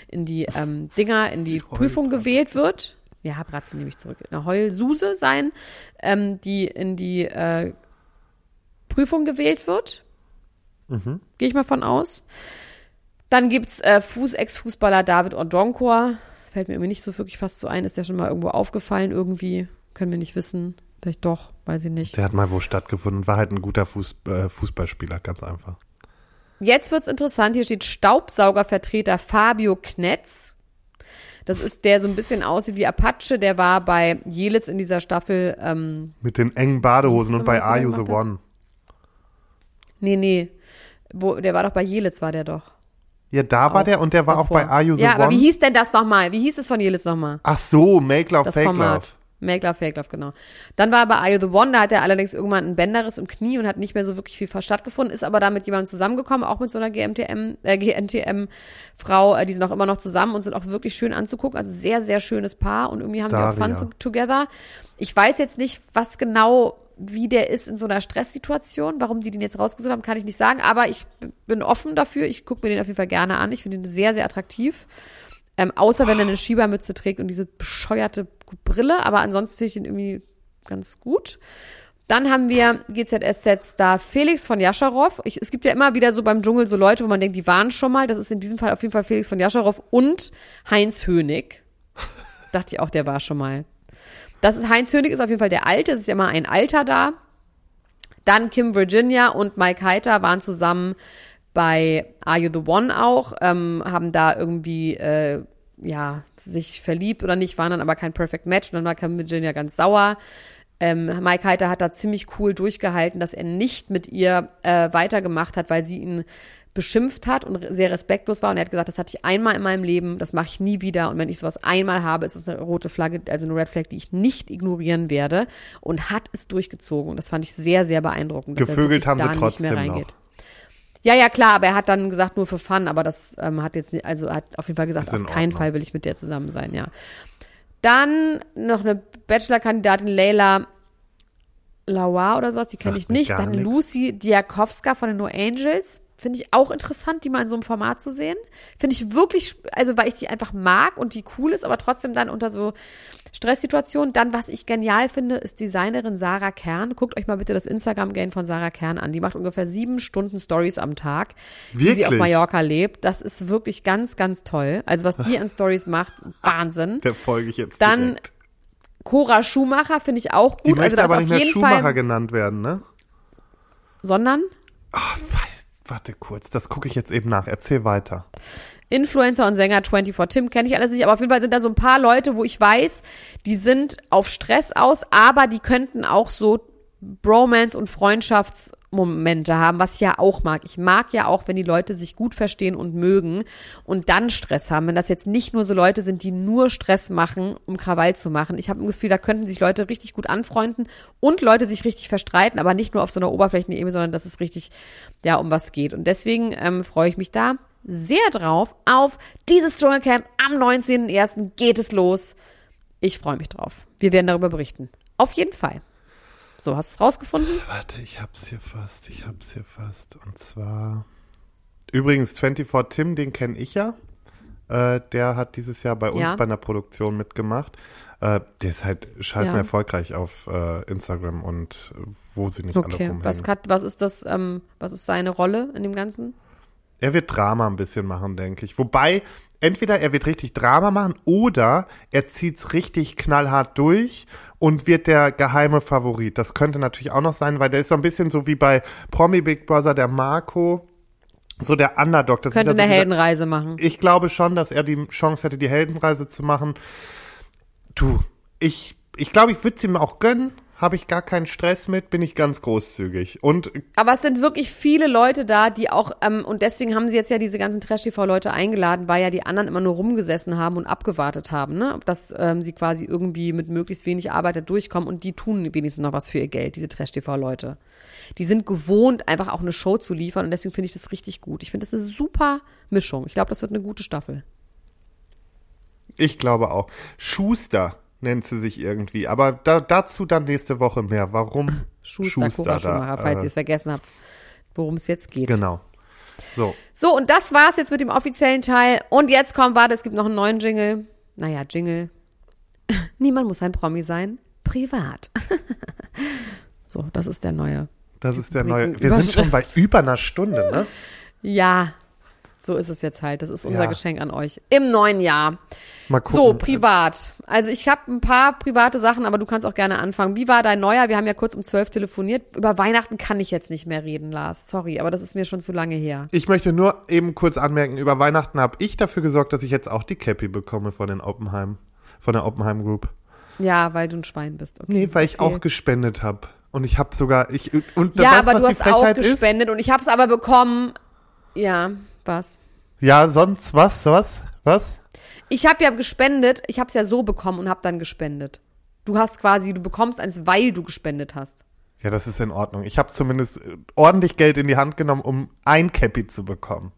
in die ähm, Dinger, in die, die Prüfung gewählt wird. Ja, Bratze nehme ich zurück. Eine Heulsuse sein, ähm, die in die äh, Prüfung gewählt wird. Gehe ich mal von aus. Dann gibt's äh, Fuß, Ex-Fußballer David Odonkor. Fällt mir irgendwie nicht so wirklich fast so ein. Ist ja schon mal irgendwo aufgefallen irgendwie. Können wir nicht wissen. Vielleicht doch, weiß ich nicht. Der hat mal wo stattgefunden und war halt ein guter Fuß, äh, Fußballspieler, ganz einfach. Jetzt wird's interessant. Hier steht Staubsaugervertreter Fabio Knetz. Das ist der so ein bisschen aussieht wie Apache. Der war bei Jelitz in dieser Staffel. Ähm, Mit den engen Badehosen und bei Are You the? One. nee, nee. Wo, der war doch bei Jelitz, war der doch. Ja, da war Auch der und der war auch davor. bei Are You the Ja, One. aber wie hieß denn das nochmal? Wie hieß es von Jelitz nochmal? Ach so, Make Love, Das Fake Format. Love. Make Love, Fake Love, genau. Dann war er bei Are You the One, da hat er allerdings irgendwann ein Bänderriss im Knie und hat nicht mehr so wirklich viel stattgefunden, ist aber da mit jemandem zusammengekommen, auch mit so einer GMTM, äh, GNTM-Frau, äh, die sind auch immer noch zusammen und sind auch wirklich schön anzugucken. Also sehr, sehr schönes Paar und irgendwie haben die auch Fun Daria. to- together. Ich weiß jetzt nicht, was genau, wie der ist in so einer Stresssituation. Warum die den jetzt rausgesucht haben, kann ich nicht sagen, aber ich bin offen dafür. Ich gucke mir den auf jeden Fall gerne an. Ich finde ihn sehr, sehr attraktiv. Ähm, außer wenn er eine Schiebermütze trägt und diese bescheuerte Brille, aber ansonsten finde ich ihn irgendwie ganz gut. Dann haben wir GZSZ-Star Felix von Jascharow. Ich, es gibt ja immer wieder so beim Dschungel so Leute, wo man denkt, die waren schon mal. Das ist in diesem Fall auf jeden Fall Felix von Jascharow und Heinz Hönig. Dachte ich auch, der war schon mal. Das ist Heinz Hönig, ist auf jeden Fall der Alte. Es ist ja immer ein Alter da. Dann Kim Virginia und Mike Heiter waren zusammen bei Are You the One auch, ähm, haben da irgendwie äh, ja sich verliebt oder nicht, waren dann aber kein Perfect Match und dann war Kim Virginia ganz sauer. Ähm, Mike Heiter hat da ziemlich cool durchgehalten, dass er nicht mit ihr äh, weitergemacht hat, weil sie ihn beschimpft hat und sehr respektlos war. Und er hat gesagt, das hatte ich einmal in meinem Leben, das mache ich nie wieder. Und wenn ich sowas einmal habe, ist es eine rote Flagge, also eine Red Flag, die ich nicht ignorieren werde. Und hat es durchgezogen. Und das fand ich sehr, sehr beeindruckend. Gevögelt haben sie trotzdem noch. Ja, ja, klar, aber er hat dann gesagt, nur für Fun, aber das ähm, hat jetzt also hat auf jeden Fall gesagt, auf keinen. Fall will ich mit der zusammen sein, ja. Dann noch eine Bachelor-Kandidatin, Leila Lauer oder sowas, die kenne ich nicht. Dann nix. Lucy Diakowska von den No Angels. Finde ich auch interessant, die mal in so einem Format zu sehen. Finde ich wirklich, also weil ich die einfach mag und die cool ist, aber trotzdem dann unter so Stresssituationen. Dann, was ich genial finde, ist Designerin Sarah Kern. Guckt euch mal bitte das Instagram-Game von Sarah Kern an. Die macht ungefähr sieben Stunden Stories am Tag, wie sie auf Wirklich? Mallorca lebt. Das ist wirklich ganz, ganz toll. Also was die an Stories macht, Wahnsinn. Der folge ich jetzt Dann direkt. Cora Schumacher finde ich auch Die gut. Also möchte das aber auf nicht mehr jeden Schumacher Fall, genannt werden, ne? sondern weiß, warte kurz, das gucke ich jetzt eben nach. Erzähl weiter. Influencer und Sänger 24 Tim kenne ich alles nicht, aber auf jeden Fall sind da so ein paar Leute, wo ich weiß, die sind auf Stress aus, aber die könnten auch so Bromance und Freundschaftsmomente haben, was ich ja auch mag. Ich mag ja auch, wenn die Leute sich gut verstehen und mögen und dann Stress haben. Wenn das jetzt nicht nur so Leute sind, die nur Stress machen, um Krawall zu machen. Ich habe ein Gefühl, da könnten sich Leute richtig gut anfreunden und Leute sich richtig verstreiten, aber nicht nur auf so einer Oberflächenebene, sondern dass es richtig ja um was geht. Und deswegen ähm, freue ich mich da sehr drauf auf dieses Dschungelcamp. Am 19.01. geht es los. Ich freue mich drauf. Wir werden darüber berichten. Auf jeden Fall. So, hast du es rausgefunden? Warte, ich hab's hier fast, ich hab's hier fast. Und zwar. Übrigens, 24 Tim, den kenne ich ja. Äh, der hat dieses Jahr bei uns Ja. bei einer Produktion mitgemacht. Äh, der ist halt scheißen Ja. erfolgreich auf äh, Instagram und wo sie nicht alle Okay. rumhängen. Was, hat, was ist das, ähm, was ist seine Rolle in dem Ganzen? Er wird Drama ein bisschen machen, denke ich. Wobei, entweder er wird richtig Drama machen oder er zieht's richtig knallhart durch und wird der geheime Favorit. Das könnte natürlich auch noch sein, weil der ist so ein bisschen so wie bei Promi Big Brother, der Marco, so der Underdog. Das Könnte wieder so eine dieser- Heldenreise machen. Ich glaube schon, dass er die Chance hätte, die Heldenreise zu machen. Du, ich, ich glaube, ich würde es ihm auch gönnen. Habe ich gar keinen Stress mit, bin ich ganz großzügig. Und Aber es sind wirklich viele Leute da, die auch, ähm, und deswegen haben sie jetzt ja diese ganzen Trash-TV-Leute eingeladen, weil ja die anderen immer nur rumgesessen haben und abgewartet haben, ne? Dass ähm, sie quasi irgendwie mit möglichst wenig Arbeit da durchkommen und die tun wenigstens noch was für ihr Geld, diese Trash-TV-Leute. Die sind gewohnt, einfach auch eine Show zu liefern und deswegen finde ich das richtig gut. Ich finde das eine super Mischung. Ich glaube, das wird eine gute Staffel. Ich glaube auch. Schuster nennt sie sich irgendwie. Aber da, dazu dann nächste Woche mehr. Warum Schuster, Cora Schumacher, falls ihr es vergessen habt, worum es jetzt geht. Genau. So, So, und das war's jetzt mit dem offiziellen Teil. Und jetzt kommt, warte, es gibt noch einen neuen Jingle. Naja, Jingle. Niemand muss ein Promi sein. Privat. so, das ist der neue. Das ist der neue. Wir sind schon bei über einer Stunde, ne? Ja, so ist es jetzt halt. Das ist unser Ja. Geschenk an euch. Im neuen Jahr. Mal gucken. So, privat. Also ich habe ein paar private Sachen, aber du kannst auch gerne anfangen. Wie war dein Neujahr? Wir haben ja kurz um zwölf telefoniert. Über Weihnachten kann ich jetzt nicht mehr reden, Lars. Sorry, aber das ist mir schon zu lange her. Ich möchte nur eben kurz anmerken, über Weihnachten habe ich dafür gesorgt, dass ich jetzt auch die Cappy bekomme von den Oppenheim, von der Oppenheim Group. Ja, weil du ein Schwein bist. Okay, Nee, weil ich erzähl. auch gespendet habe. Und ich habe sogar, ich, und Ja, weißt, aber du hast auch Frechheit ist? gespendet und ich habe es aber bekommen. Ja, was? Ja, sonst was, was, was? Ich habe ja gespendet. Ich habe es ja so bekommen und habe dann gespendet. Du hast quasi, du bekommst eins, weil du gespendet hast. Ja, das ist in Ordnung. Ich habe zumindest äh, ordentlich Geld in die Hand genommen, um ein Cappy zu bekommen.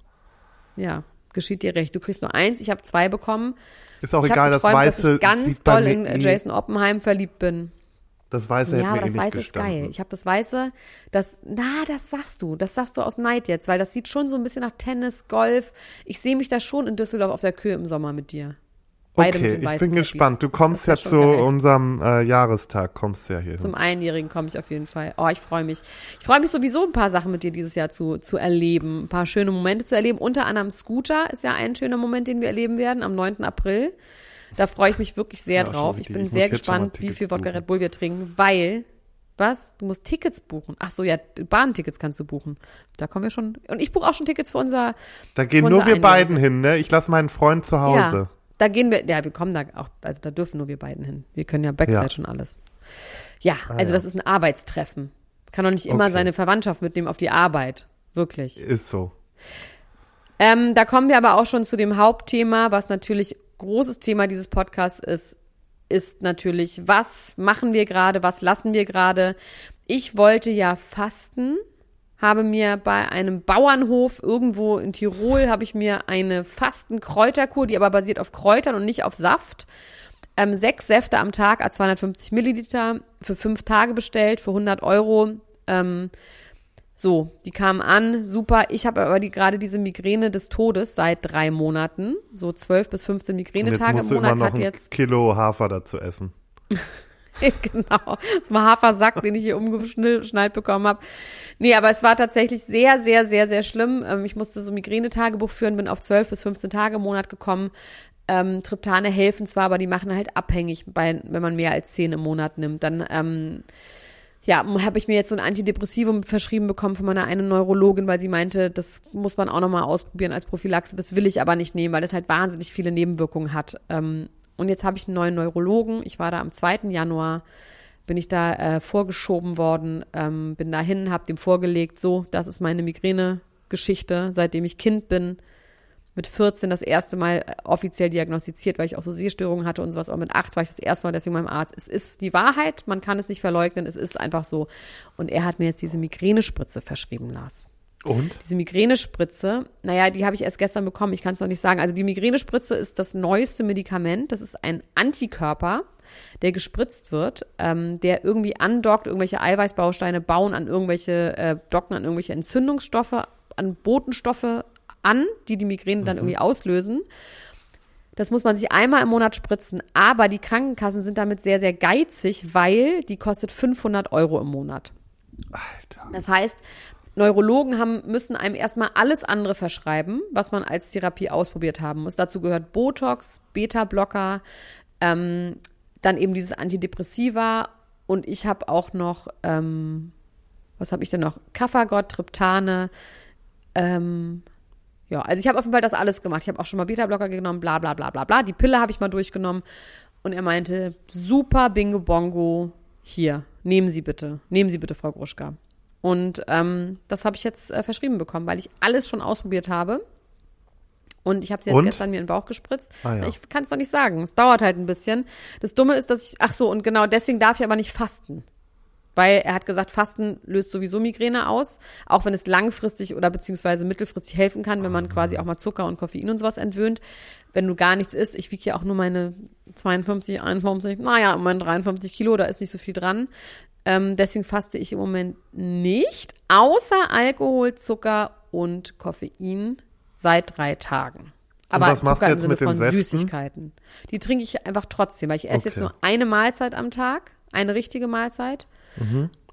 Ja, geschieht dir recht. Du kriegst nur eins. Ich habe zwei bekommen. Ist auch ich egal, habe das geträumt, dass Weiße ich ganz doll in eh, Jason Oppenheim verliebt bin. Das Weiße Ja, hätte mir eh das nicht Weiße ist gestanden. geil. Ich habe das Weiße, das, na, das sagst du. Das sagst du aus Neid jetzt, weil das sieht schon so ein bisschen nach Tennis, Golf. Ich sehe mich da schon in Düsseldorf auf der Kühe im Sommer mit dir. Beide Okay, ich bin gespannt. Du kommst ja ist zu geil. unserem äh, Jahrestag, kommst ja hier. Zum Einjährigen komme ich auf jeden Fall. Oh, ich freue mich. Ich freue mich sowieso, ein paar Sachen mit dir dieses Jahr zu, zu erleben. Ein paar schöne Momente zu erleben. Unter anderem Scooter ist ja ein schöner Moment, den wir erleben werden am 9. April. Da freue ich mich wirklich sehr Ja, drauf. Ich bin ich sehr gespannt, wie viel Wodka. Red Bull wir trinken, weil, was? Du musst Tickets buchen. Ach so, ja, Bahntickets kannst du buchen. Da kommen wir schon. Und ich buche auch schon Tickets für unser, Da gehen unser nur wir beiden hin, ne? Ich lasse meinen Freund zu Hause. ja, da gehen wir, ja, wir kommen da auch, also da dürfen nur wir beiden hin. Wir können ja Backstage Ja. schon alles. Ja, also ja. das ist ein Arbeitstreffen. Kann doch nicht immer Okay. seine Verwandtschaft mitnehmen auf die Arbeit. Wirklich. Ist so. Ähm, da kommen wir aber auch schon zu dem Hauptthema, was natürlich großes Thema dieses Podcasts ist, ist natürlich, was machen wir gerade, was lassen wir gerade. Ich wollte ja fasten, habe mir bei einem Bauernhof irgendwo in Tirol, habe ich mir eine Fastenkräuterkur, die aber basiert auf Kräutern und nicht auf Saft, ähm, sechs Säfte am Tag, a 250 Milliliter, für fünf Tage bestellt, für 100 Euro. Ähm, so, die kamen an, super. Ich habe aber die, gerade diese Migräne des Todes seit drei Monaten. So 12 bis 15 Und jetzt Migränetage im Monat noch hat ein jetzt. Kilo Hafer dazu essen. genau. Das war Hafersack, den ich hier umgeschnallt bekommen habe. Nee, aber es war tatsächlich sehr, sehr, sehr, sehr schlimm. Ähm, ich musste so Migränetagebuch führen, bin auf 12 bis 15 Tage im Monat gekommen. Ähm, Triptane helfen zwar, aber die machen halt abhängig, bei, wenn man mehr als 10 im Monat nimmt. Dann ähm, ja, habe ich mir jetzt so ein Antidepressivum verschrieben bekommen von meiner einen Neurologin, weil sie meinte, das muss man auch nochmal ausprobieren als Prophylaxe. Das will ich aber nicht nehmen, weil das halt wahnsinnig viele Nebenwirkungen hat. Ähm, und jetzt habe ich einen neuen Neurologen. Ich war da am 2. Januar, bin ich da äh, vorgeschoben worden, ähm, bin dahin, habe dem vorgelegt, so, das ist meine Migräne-Geschichte, seitdem ich Kind bin. Mit 14 das erste Mal äh, offiziell diagnostiziert, weil ich auch so Sehstörungen hatte und sowas. Auch mit 8 war ich das erste Mal deswegen beim Arzt. Es ist die Wahrheit, man kann es nicht verleugnen, es ist einfach so. Und er hat mir jetzt diese Migränespritze verschrieben, Lars. Und? Diese Migränespritze, naja, die habe ich erst gestern bekommen, ich kann es noch nicht sagen. Also die Migränespritze ist das neueste Medikament. Das ist ein Antikörper, der gespritzt wird, ähm, der irgendwie andockt, irgendwelche Eiweißbausteine bauen an irgendwelche, äh, docken an irgendwelche Entzündungsstoffe, an Botenstoffe an, die die Migräne dann irgendwie auslösen. Das muss man sich einmal im Monat spritzen, aber die Krankenkassen sind damit sehr, sehr geizig, weil die kostet 500 Euro im Monat. Alter. Das heißt, Neurologen haben, müssen einem erstmal alles andere verschreiben, was man als Therapie ausprobiert haben muss. Dazu gehört Botox, Beta-Blocker, ähm, dann eben dieses Antidepressiva und ich habe auch noch, ähm, was habe ich denn noch? Kaffagott, Triptane, ähm, ja, also ich habe auf jeden Fall das alles gemacht. Ich habe auch schon mal Beta-Blocker genommen, bla bla bla bla bla. Die Pille habe ich mal durchgenommen und er meinte, super Bingo Bongo, hier, nehmen Sie bitte, nehmen Sie bitte, Frau Gruschka. Und ähm, das habe ich jetzt äh, verschrieben bekommen, weil ich alles schon ausprobiert habe. Und ich habe sie jetzt Und? gestern mir in den Bauch gespritzt. Ah, ja. Ich kann es doch nicht sagen. Es dauert halt ein bisschen. Das Dumme ist, dass ich, ach so, und genau deswegen darf ich aber nicht fasten. Weil er hat gesagt, Fasten löst sowieso Migräne aus, auch wenn es langfristig oder beziehungsweise mittelfristig helfen kann, wenn man quasi auch mal Zucker und Koffein und sowas entwöhnt. Wenn du gar nichts isst, ich wiege ja auch nur meine 52, 51, naja, meine 53 Kilo, da ist nicht so viel dran. Ähm, deswegen faste ich im Moment nicht, außer Alkohol, Zucker und Koffein seit drei Tagen. Aber was machst du Zucker im jetzt Sinne mit den von Säften? Süßigkeiten. Die trinke ich einfach trotzdem, weil ich esse jetzt Okay. nur eine Mahlzeit am Tag, eine richtige Mahlzeit.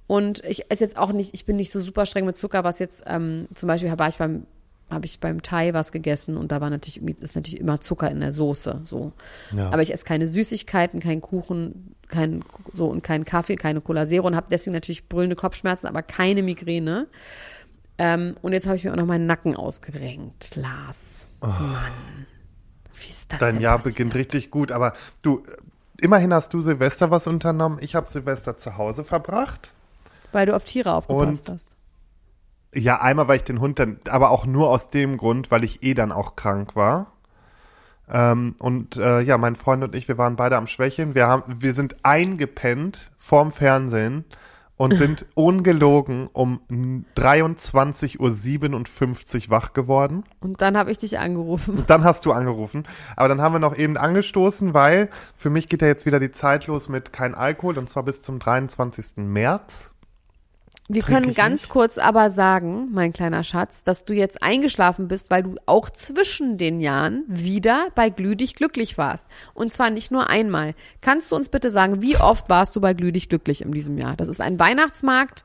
Und ich esse jetzt auch nicht, ich bin nicht so super streng mit Zucker, was jetzt, ähm, zum Beispiel war ich beim, habe ich beim Thai was gegessen und da war natürlich, ist natürlich immer Zucker in der Soße, so. Ja. Aber ich esse keine Süßigkeiten, keinen Kuchen, kein, so und keinen Kaffee, keine Cola Zero und habe deswegen natürlich brüllende Kopfschmerzen, aber keine Migräne. Ähm, und jetzt habe ich mir auch noch meinen Nacken ausgerenkt, Lars. Mann. Wie ist das Dein Jahr passiert? beginnt richtig gut, aber du, immerhin hast du Silvester was unternommen. Ich habe Silvester zu Hause verbracht. Weil du auf Tiere aufgepasst Und- hast. Ja, einmal, weil ich den Hund dann, aber auch nur aus dem Grund, weil ich eh dann auch krank war. Ähm, und äh, ja, mein Freund und ich, wir waren beide am Schwächeln. Wir haben, wir sind eingepennt vorm Fernsehen und sind ungelogen um 23.57 Uhr wach geworden. Und dann habe ich dich angerufen. Und dann hast du angerufen. Aber dann haben wir noch eben angestoßen, weil für mich geht ja jetzt wieder die Zeit los mit kein Alkohol und zwar bis zum 23. März. Wir Trink können ganz nicht? kurz aber sagen, mein kleiner Schatz, dass du jetzt eingeschlafen bist, weil du auch zwischen den Jahren wieder bei Glühdig glücklich warst. Und zwar nicht nur einmal. Kannst du uns bitte sagen, wie oft warst du bei Glühdig glücklich in diesem Jahr? Das ist ein Weihnachtsmarkt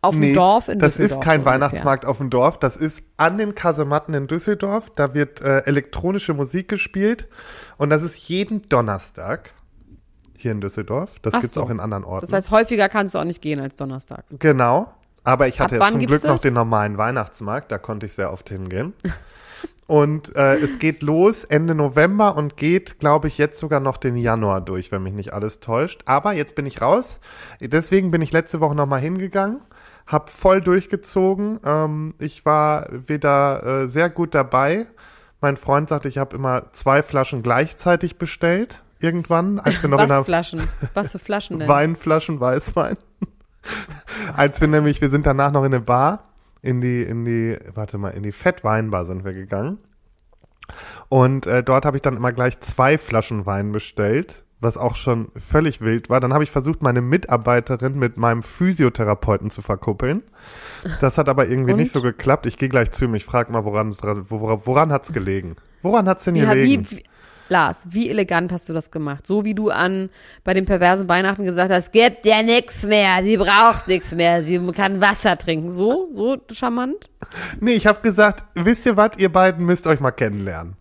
auf dem Dorf in das Düsseldorf. ist kein ungefähr. Weihnachtsmarkt auf dem Dorf. Das ist an den Kasematten in Düsseldorf. Da wird äh, elektronische Musik gespielt. Und das ist jeden Donnerstag hier in Düsseldorf. Das Ach gibt's so. auch in anderen Orten. Das heißt, häufiger kannst du auch nicht gehen als donnerstags. Genau. Aber ich hatte ja zum Glück noch das? den normalen Weihnachtsmarkt, da konnte ich sehr oft hingehen. Und äh, es geht los Ende November und geht, glaube ich, jetzt sogar noch den Januar durch, wenn mich nicht alles täuscht. Aber jetzt bin ich raus. Deswegen bin ich letzte Woche nochmal hingegangen, hab voll durchgezogen. Ähm, ich war wieder äh, sehr gut dabei. Mein Freund sagte, ich habe immer zwei Flaschen gleichzeitig bestellt. Irgendwann, als wir noch in Was der Flaschen? Was für Flaschen denn? Weinflaschen Weißwein. Als wir nämlich, wir sind danach noch in eine Bar, in die, in die, warte mal, in die Fettweinbar sind wir gegangen. Und äh, dort habe ich dann immer gleich zwei Flaschen Wein bestellt, was auch schon völlig wild war. Dann habe ich versucht, meine Mitarbeiterin mit meinem Physiotherapeuten zu verkuppeln. Das hat aber irgendwie Und? nicht so geklappt. Ich gehe gleich zu ihm, ich frage mal, woran, es woran, woran hat's gelegen? Woran hat's denn Wie, gelegen? wie, Lars, wie elegant hast du das gemacht? So wie du an bei den perversen Weihnachten gesagt hast, gibt ja nichts mehr, sie braucht nichts mehr, sie kann Wasser trinken. So, so charmant. Nee, ich habe gesagt, wisst ihr was, ihr beiden müsst euch mal kennenlernen.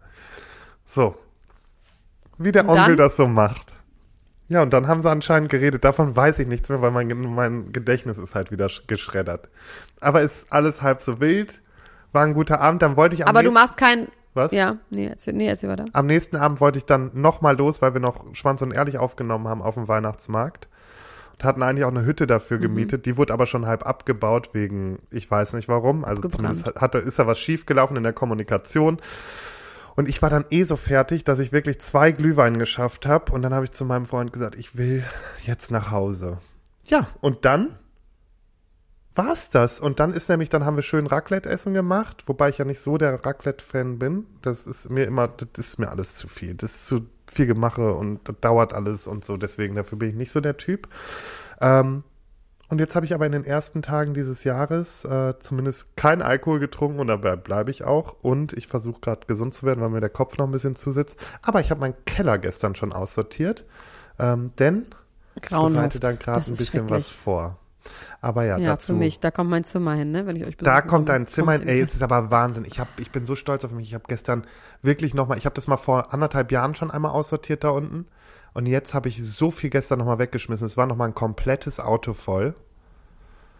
So. Wie der Und Onkel dann? das so macht. Ja, und dann haben sie anscheinend geredet. Davon weiß ich nichts mehr, weil mein, mein Gedächtnis ist halt wieder sch- geschreddert. Aber ist alles halb so wild. War ein guter Abend. Dann wollte ich am Aber du machst kein. Was? Ja, nee, erzähl, nee, erzähl weiter. am nächsten Abend wollte ich dann nochmal los, weil wir noch Schwanz und Ehrlich aufgenommen haben auf dem Weihnachtsmarkt. Und hatten eigentlich auch eine Hütte dafür Mhm. gemietet. Die wurde aber schon halb abgebaut wegen, ich weiß nicht warum. Also Abgebrannt. zumindest hat- ist da was schiefgelaufen in der Kommunikation. Und ich war dann eh so fertig, dass ich wirklich zwei Glühwein geschafft habe. Und dann habe ich zu meinem Freund gesagt, ich will jetzt nach Hause. Ja, und dann war's das. Und dann ist nämlich, dann haben wir schön Raclette-Essen gemacht, wobei ich ja nicht so der Raclette-Fan bin. Das ist mir immer, das ist mir alles zu viel. Das ist zu viel Gemache und das dauert alles und so. Deswegen, dafür bin ich nicht so der Typ. Ähm, und jetzt habe ich aber in den ersten Tagen dieses Jahres äh, zumindest kein Alkohol getrunken und dabei bleibe ich auch. Und ich versuche gerade gesund zu werden, weil mir der Kopf noch ein bisschen zusitzt. Aber ich habe meinen Keller gestern schon aussortiert, ähm, denn Grauenhaft. bereite da gerade ein bisschen was vor. Aber ja, Ja, dazu. für mich. Da kommt mein Zimmer hin, ne? Wenn ich euch Da besuchen kommt dein Zimmer hin. Ey, es ist aber Wahnsinn. Ich, hab, ich bin so stolz auf mich. Ich habe gestern wirklich nochmal, ich habe das mal vor anderthalb Jahren schon einmal aussortiert da unten. Und jetzt habe ich so viel gestern nochmal weggeschmissen. Es war nochmal ein komplettes Auto voll.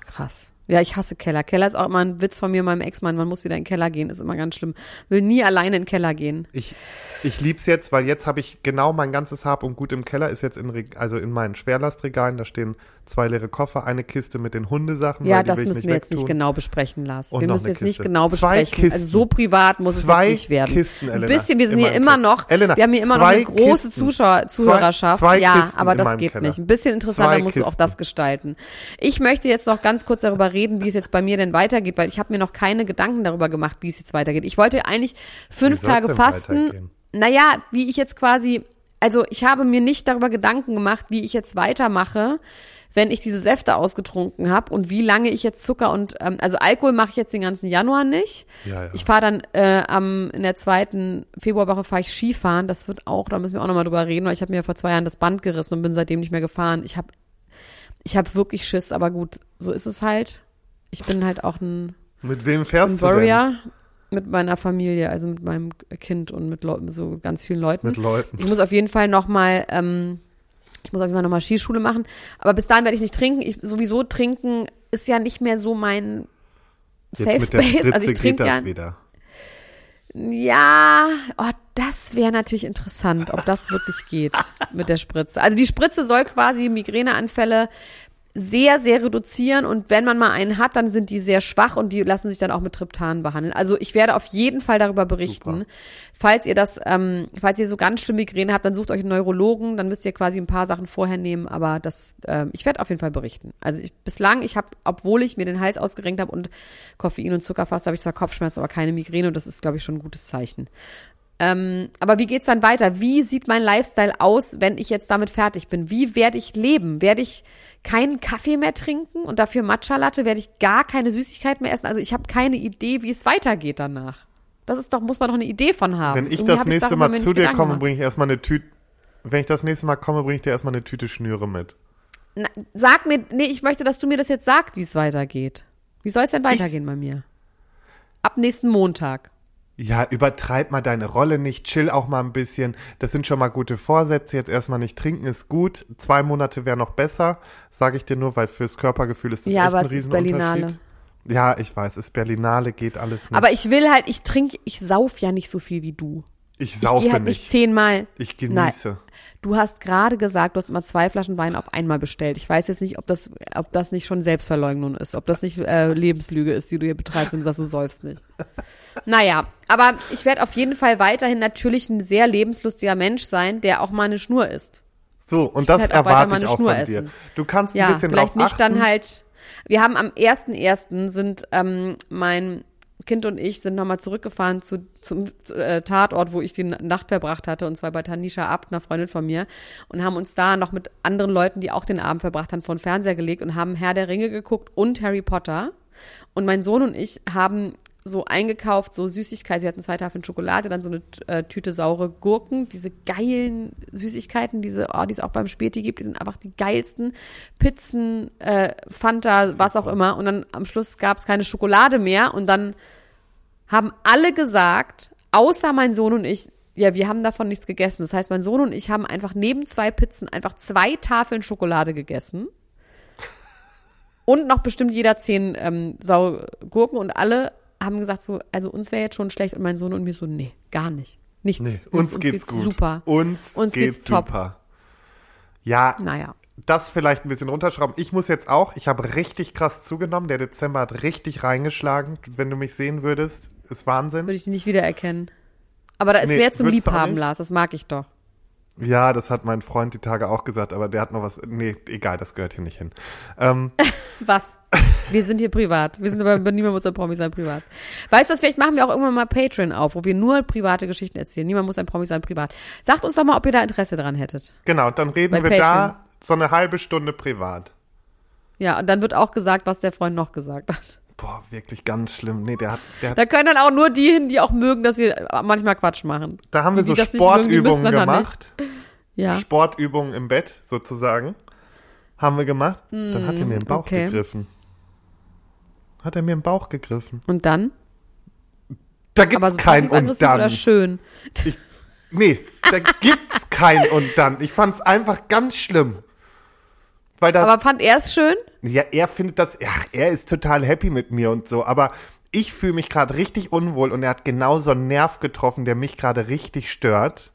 Krass. Ja, ich hasse Keller. Keller ist auch immer ein Witz von mir und meinem Ex-Mann. Man muss wieder in den Keller gehen, ist immer ganz schlimm. Will nie alleine in den Keller gehen. Ich, ich lieb's jetzt, weil jetzt habe ich genau mein ganzes Hab und Gut im Keller ist jetzt in, also in meinen Schwerlastregalen. Da stehen zwei leere Koffer, eine Kiste mit den Hundesachen. Ja, das müssen nicht wir jetzt nicht genau besprechen, Lars. Und wir müssen jetzt nicht Kiste. genau Zwei besprechen. Also so privat muss Zwei es jetzt nicht werden. Kisten, Elena, Ein bisschen, wir sind in hier immer noch, Elena, wir haben hier immer noch eine zwei große Kisten. Zuschauer, Zuhörerschaft. Zwei ja, Kisten aber das geht Keller. nicht. Ein bisschen interessanter Zwei musst du auch das gestalten. Ich möchte jetzt noch ganz kurz darüber reden, wie es jetzt bei mir denn weitergeht, weil ich habe mir noch keine Gedanken darüber gemacht, wie es jetzt weitergeht. Ich wollte eigentlich fünf Tage fasten. Naja, wie ich jetzt quasi, also ich habe mir nicht darüber Gedanken gemacht, wie ich jetzt weitermache, wenn ich diese Säfte ausgetrunken habe und wie lange ich jetzt Zucker und, ähm, also Alkohol mache ich jetzt den ganzen Januar nicht. Ja, ja. Ich fahre dann äh, am, in der zweiten Februarwoche fahre ich Skifahren. Das wird auch, da müssen wir auch nochmal drüber reden, weil ich habe mir vor zwei Jahren das Band gerissen und bin seitdem nicht mehr gefahren. Ich habe Ich habe wirklich Schiss, aber gut, so ist es halt. Ich bin halt auch ein, Mit wem ein fährst du denn? Warrior mit meiner Familie, also mit meinem Kind und mit Leu so ganz vielen Leuten. Mit Leuten. Ich muss auf jeden Fall noch mal, ähm, ich muss auf jeden Fall noch mal Skischule machen. Aber bis dahin werde ich nicht trinken. Ich, sowieso trinken ist ja nicht mehr so mein Safe Space. Also ich trinke ja. wieder. Ja, oh, das wäre natürlich interessant, ob das wirklich geht mit der Spritze. Also die Spritze soll quasi Migräneanfälle sehr, sehr reduzieren und wenn man mal einen hat, dann sind die sehr schwach und die lassen sich dann auch mit Triptan behandeln. Also ich werde auf jeden Fall darüber berichten. Super. Falls ihr das, ähm, falls ihr so ganz schlimme Migräne habt, dann sucht euch einen Neurologen, dann müsst ihr quasi ein paar Sachen vorher nehmen, aber das, ähm, ich werde auf jeden Fall berichten. Also ich, bislang, ich habe, obwohl ich mir den Hals ausgerenkt habe und Koffein und Zucker fast, habe ich zwar Kopfschmerzen, aber keine Migräne und das ist, glaube ich, schon ein gutes Zeichen. Ähm, aber wie geht's dann weiter? Wie sieht mein Lifestyle aus, wenn ich jetzt damit fertig bin? Wie werde ich leben? Werde ich keinen Kaffee mehr trinken und dafür Matcha Latte? Werde ich gar keine Süßigkeit mehr essen? Also ich habe keine Idee, wie es weitergeht danach. Das ist doch, muss man doch eine Idee von haben. Wenn ich Irgendwie das nächste darüber Mal zu dir komme, bringe ich erstmal eine Tüte. Wenn ich das nächste Mal komme, bringe ich dir erstmal eine Tüte Schnüre mit. Na, sag mir, nee, ich möchte, dass du mir das jetzt sagst, wie es weitergeht. Wie soll es denn weitergehen bei mir? Ab nächsten Montag. Ja, übertreib mal deine Rolle nicht, chill auch mal ein bisschen. Das sind schon mal gute Vorsätze. Jetzt erstmal nicht trinken ist gut. Zwei Monate wäre noch besser, sage ich dir nur, weil fürs Körpergefühl ist das Ja, echt aber ein es ist Riesenunterschied. Berlinale. Ja, ich weiß, ist Berlinale, geht alles nicht. Aber ich will halt, ich trinke, ich sauf ja nicht so viel wie du. ich Ich saufe gehe halt nicht nicht. zehnmal. Ich genieße. Du hast gerade gesagt, du hast immer zwei Flaschen Wein auf einmal bestellt. Ich weiß jetzt nicht, ob das, ob das nicht schon Selbstverleugnung ist, ob das nicht äh, Lebenslüge ist, die du hier betreibst und du sagst, du säufst nicht. Naja, aber ich werde auf jeden Fall weiterhin natürlich ein sehr lebenslustiger Mensch sein, der auch mal eine Schnur isst. So, und Ich das weiter erwarte meine ich auch Schnur von essen. dir. Du kannst Ja, ein bisschen vielleicht drauf nicht achten. dann halt. Wir haben am 1.1. sind ähm, mein Kind und ich sind nochmal zurückgefahren zu, zum äh, Tatort, wo ich die Nacht verbracht hatte, und zwar bei Tanisha Abt, einer Freundin von mir, und haben uns da noch mit anderen Leuten, die auch den Abend verbracht haben, vor den Fernseher gelegt und haben Herr der Ringe geguckt und Harry Potter. Und mein Sohn und ich haben so eingekauft, so Süßigkeiten. Sie hatten zwei Tafeln Schokolade, dann so eine äh, Tüte saure Gurken, diese geilen Süßigkeiten, diese, oh, die es auch beim Späti gibt, die sind einfach die geilsten. Pizzen, äh, Fanta, was auch immer. Und dann am Schluss gab es keine Schokolade mehr und dann haben alle gesagt, außer mein Sohn und ich, ja, wir haben davon nichts gegessen. Das heißt, mein Sohn und ich haben einfach neben zwei Pizzen einfach zwei Tafeln Schokolade gegessen. Und noch bestimmt jeder zehn ähm, saure Gurken und alle haben gesagt so, also uns wäre jetzt schon schlecht und mein Sohn und mir so, nee, gar nicht. Nichts. Nee, uns, geht's, gut. super. Uns, Uns geht's, geht's top. super. Ja, Naja. das vielleicht ein bisschen runterschrauben. Ich muss jetzt auch, ich habe richtig krass zugenommen. Der Dezember hat richtig reingeschlagen. Wenn du mich sehen würdest, ist Wahnsinn. Würde ich nicht wiedererkennen. Aber da ist Nee, mehr zum Liebhaben? Lars, das mag ich doch. Ja, das hat mein Freund die Tage auch gesagt, aber der hat noch was. Nee, egal, das gehört hier nicht hin. Ähm, Was? Wir sind hier privat. Wir sind aber niemand muss ein Promi sein privat. Weißt du, vielleicht machen wir auch irgendwann mal Patreon auf, wo wir nur private Geschichten erzählen. Niemand muss ein Promi sein privat. Sagt uns doch mal, ob ihr da Interesse dran hättet. genau, dann reden Bei wir Patreon. da so eine halbe Stunde privat. Ja, und dann wird auch gesagt, was der Freund noch gesagt hat. Boah, wirklich ganz schlimm. Nee, der hat, der hat Da können dann auch nur die hin, die auch mögen, dass wir manchmal Quatsch machen. da haben wir die, so Sportübungen da gemacht. Ja. Sportübungen im Bett sozusagen. Haben wir gemacht. Dann hat er mir im Bauch okay. gegriffen. Hat er mir im Bauch gegriffen. Und dann? Da gibt's so kein und dann. oder schön? Ich, nee, da gibt's kein und dann. Ich fand's einfach ganz schlimm. Weil da, Aber fand er es schön? ja, er findet das, ach, er ist total happy mit mir und so, aber ich fühle mich gerade richtig unwohl und er hat genau so einen Nerv getroffen, der mich gerade richtig stört.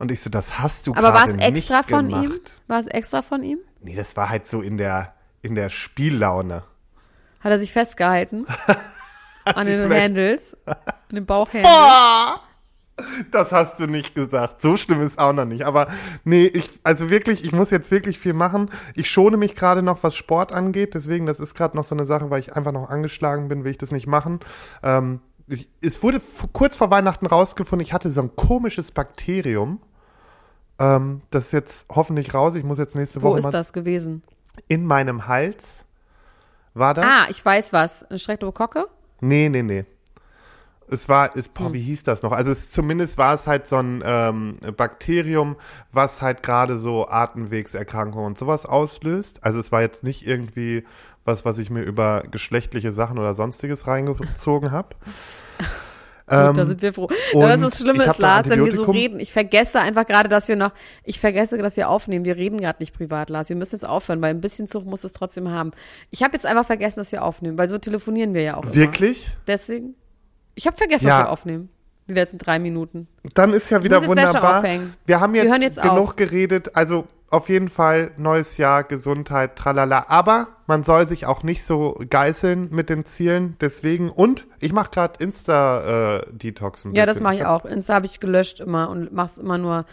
Und ich so, das hast du Aber war gerade es extra von gemacht. ihm? War es extra von ihm? Nee, das war halt so in der, in der Spiellaune. Hat er sich festgehalten? an den Handles? An den Bauchhandles? Das hast du nicht gesagt. So schlimm ist auch noch nicht. Aber nee, ich, also wirklich, ich muss jetzt wirklich viel machen. Ich schone mich gerade noch, was Sport angeht. Deswegen, das ist gerade noch so eine Sache, weil ich einfach noch angeschlagen bin, will ich das nicht machen. Ähm, ich, es wurde kurz vor Weihnachten rausgefunden, ich hatte so ein komisches Bakterium. Ähm, das ist jetzt hoffentlich raus. Ich muss jetzt nächste Wo Woche ist mal das gewesen? in meinem Hals. War das? Ah, ich weiß was. Eine Streptokocke? Nee, nee, nee. Es war, ist, boah, Hm. wie hieß das noch? Also es, zumindest war es halt so ein ähm, Bakterium, was halt gerade so Atemwegserkrankungen und sowas auslöst. Also es war jetzt nicht irgendwie was, was ich mir über geschlechtliche Sachen oder sonstiges reingezogen habe. Gut, da sind wir froh. Aber Ähm, das Schlimme ich hab ist, Lars, wenn wir so reden. Ich vergesse einfach gerade, dass wir noch, ich vergesse, dass wir aufnehmen. Wir reden gerade nicht privat, Lars. Wir müssen jetzt aufhören, weil ein bisschen Zug muss es trotzdem haben. Ich habe jetzt einfach vergessen, dass wir aufnehmen, weil so telefonieren wir ja auch immer. Wirklich? Deswegen, ich habe vergessen, Ja. dass wir aufnehmen. Die letzten drei Minuten. Dann ist ja wieder wunderbar. Wir haben Wir jetzt, hören jetzt genug auf. geredet. Also auf jeden Fall neues Jahr, Gesundheit, tralala. Aber man soll sich auch nicht so geißeln mit den Zielen. Deswegen und ich mache gerade Insta-Detox bisschen. Ja, das mache ich auch. Insta habe ich gelöscht immer und mach's immer nur.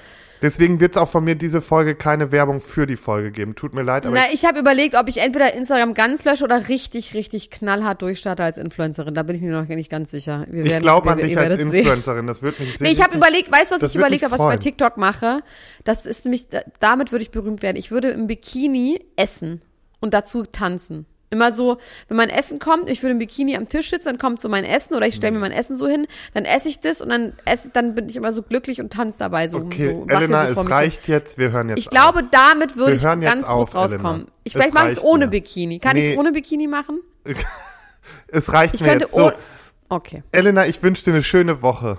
Deswegen wird es auch von mir diese Folge keine Werbung für die Folge geben. Tut mir leid, aber Na, ich habe überlegt, ob ich entweder Instagram ganz lösche oder richtig, richtig knallhart durchstarte als Influencerin. Da bin ich mir noch nicht ganz sicher. Wir ich glaube an dich als sehen. Influencerin. Das wird mich sehr Nee, ich habe überlegt, weißt du, was das ich überlegt habe, was ich bei. TikTok mache? Das ist nämlich, da- damit würde ich berühmt werden. Ich würde im Bikini essen und dazu tanzen. Immer so, wenn mein Essen kommt, ich würde im Bikini am Tisch sitzen, dann kommt so mein Essen oder ich stelle mir Mhm. mein Essen so hin, dann esse ich das und dann esse, dann bin ich immer so glücklich und tanze dabei so. Okay, so, Elena, so es hin. reicht jetzt. Wir hören jetzt Ich glaube, auf. damit würde ich ganz groß auf, rauskommen. Elena. Ich, vielleicht mache ich es ohne mir. Bikini. Kann ich Nee. es ohne Bikini machen? Es reicht Ich mir jetzt so. oh- Okay. Elena, ich wünsche dir eine schöne Woche.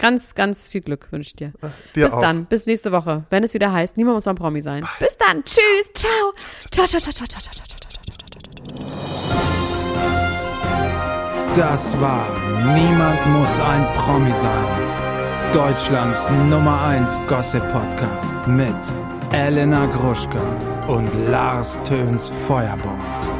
Ganz, ganz viel Glück wünsche ich dir. dir Bis auch. dann. Bis nächste Woche. Wenn es wieder heißt, niemand muss ein Promi sein. Bye. Bis dann. Tschüss. Ciao. Ciao, ciao, ciao, ciao, ciao, ciao, ciao, ciao. Das war Niemand muss ein Promi sein. Deutschlands Nummer 1 Gossip Podcast mit Elena Gruschka und Lars Töns Feuerbomb.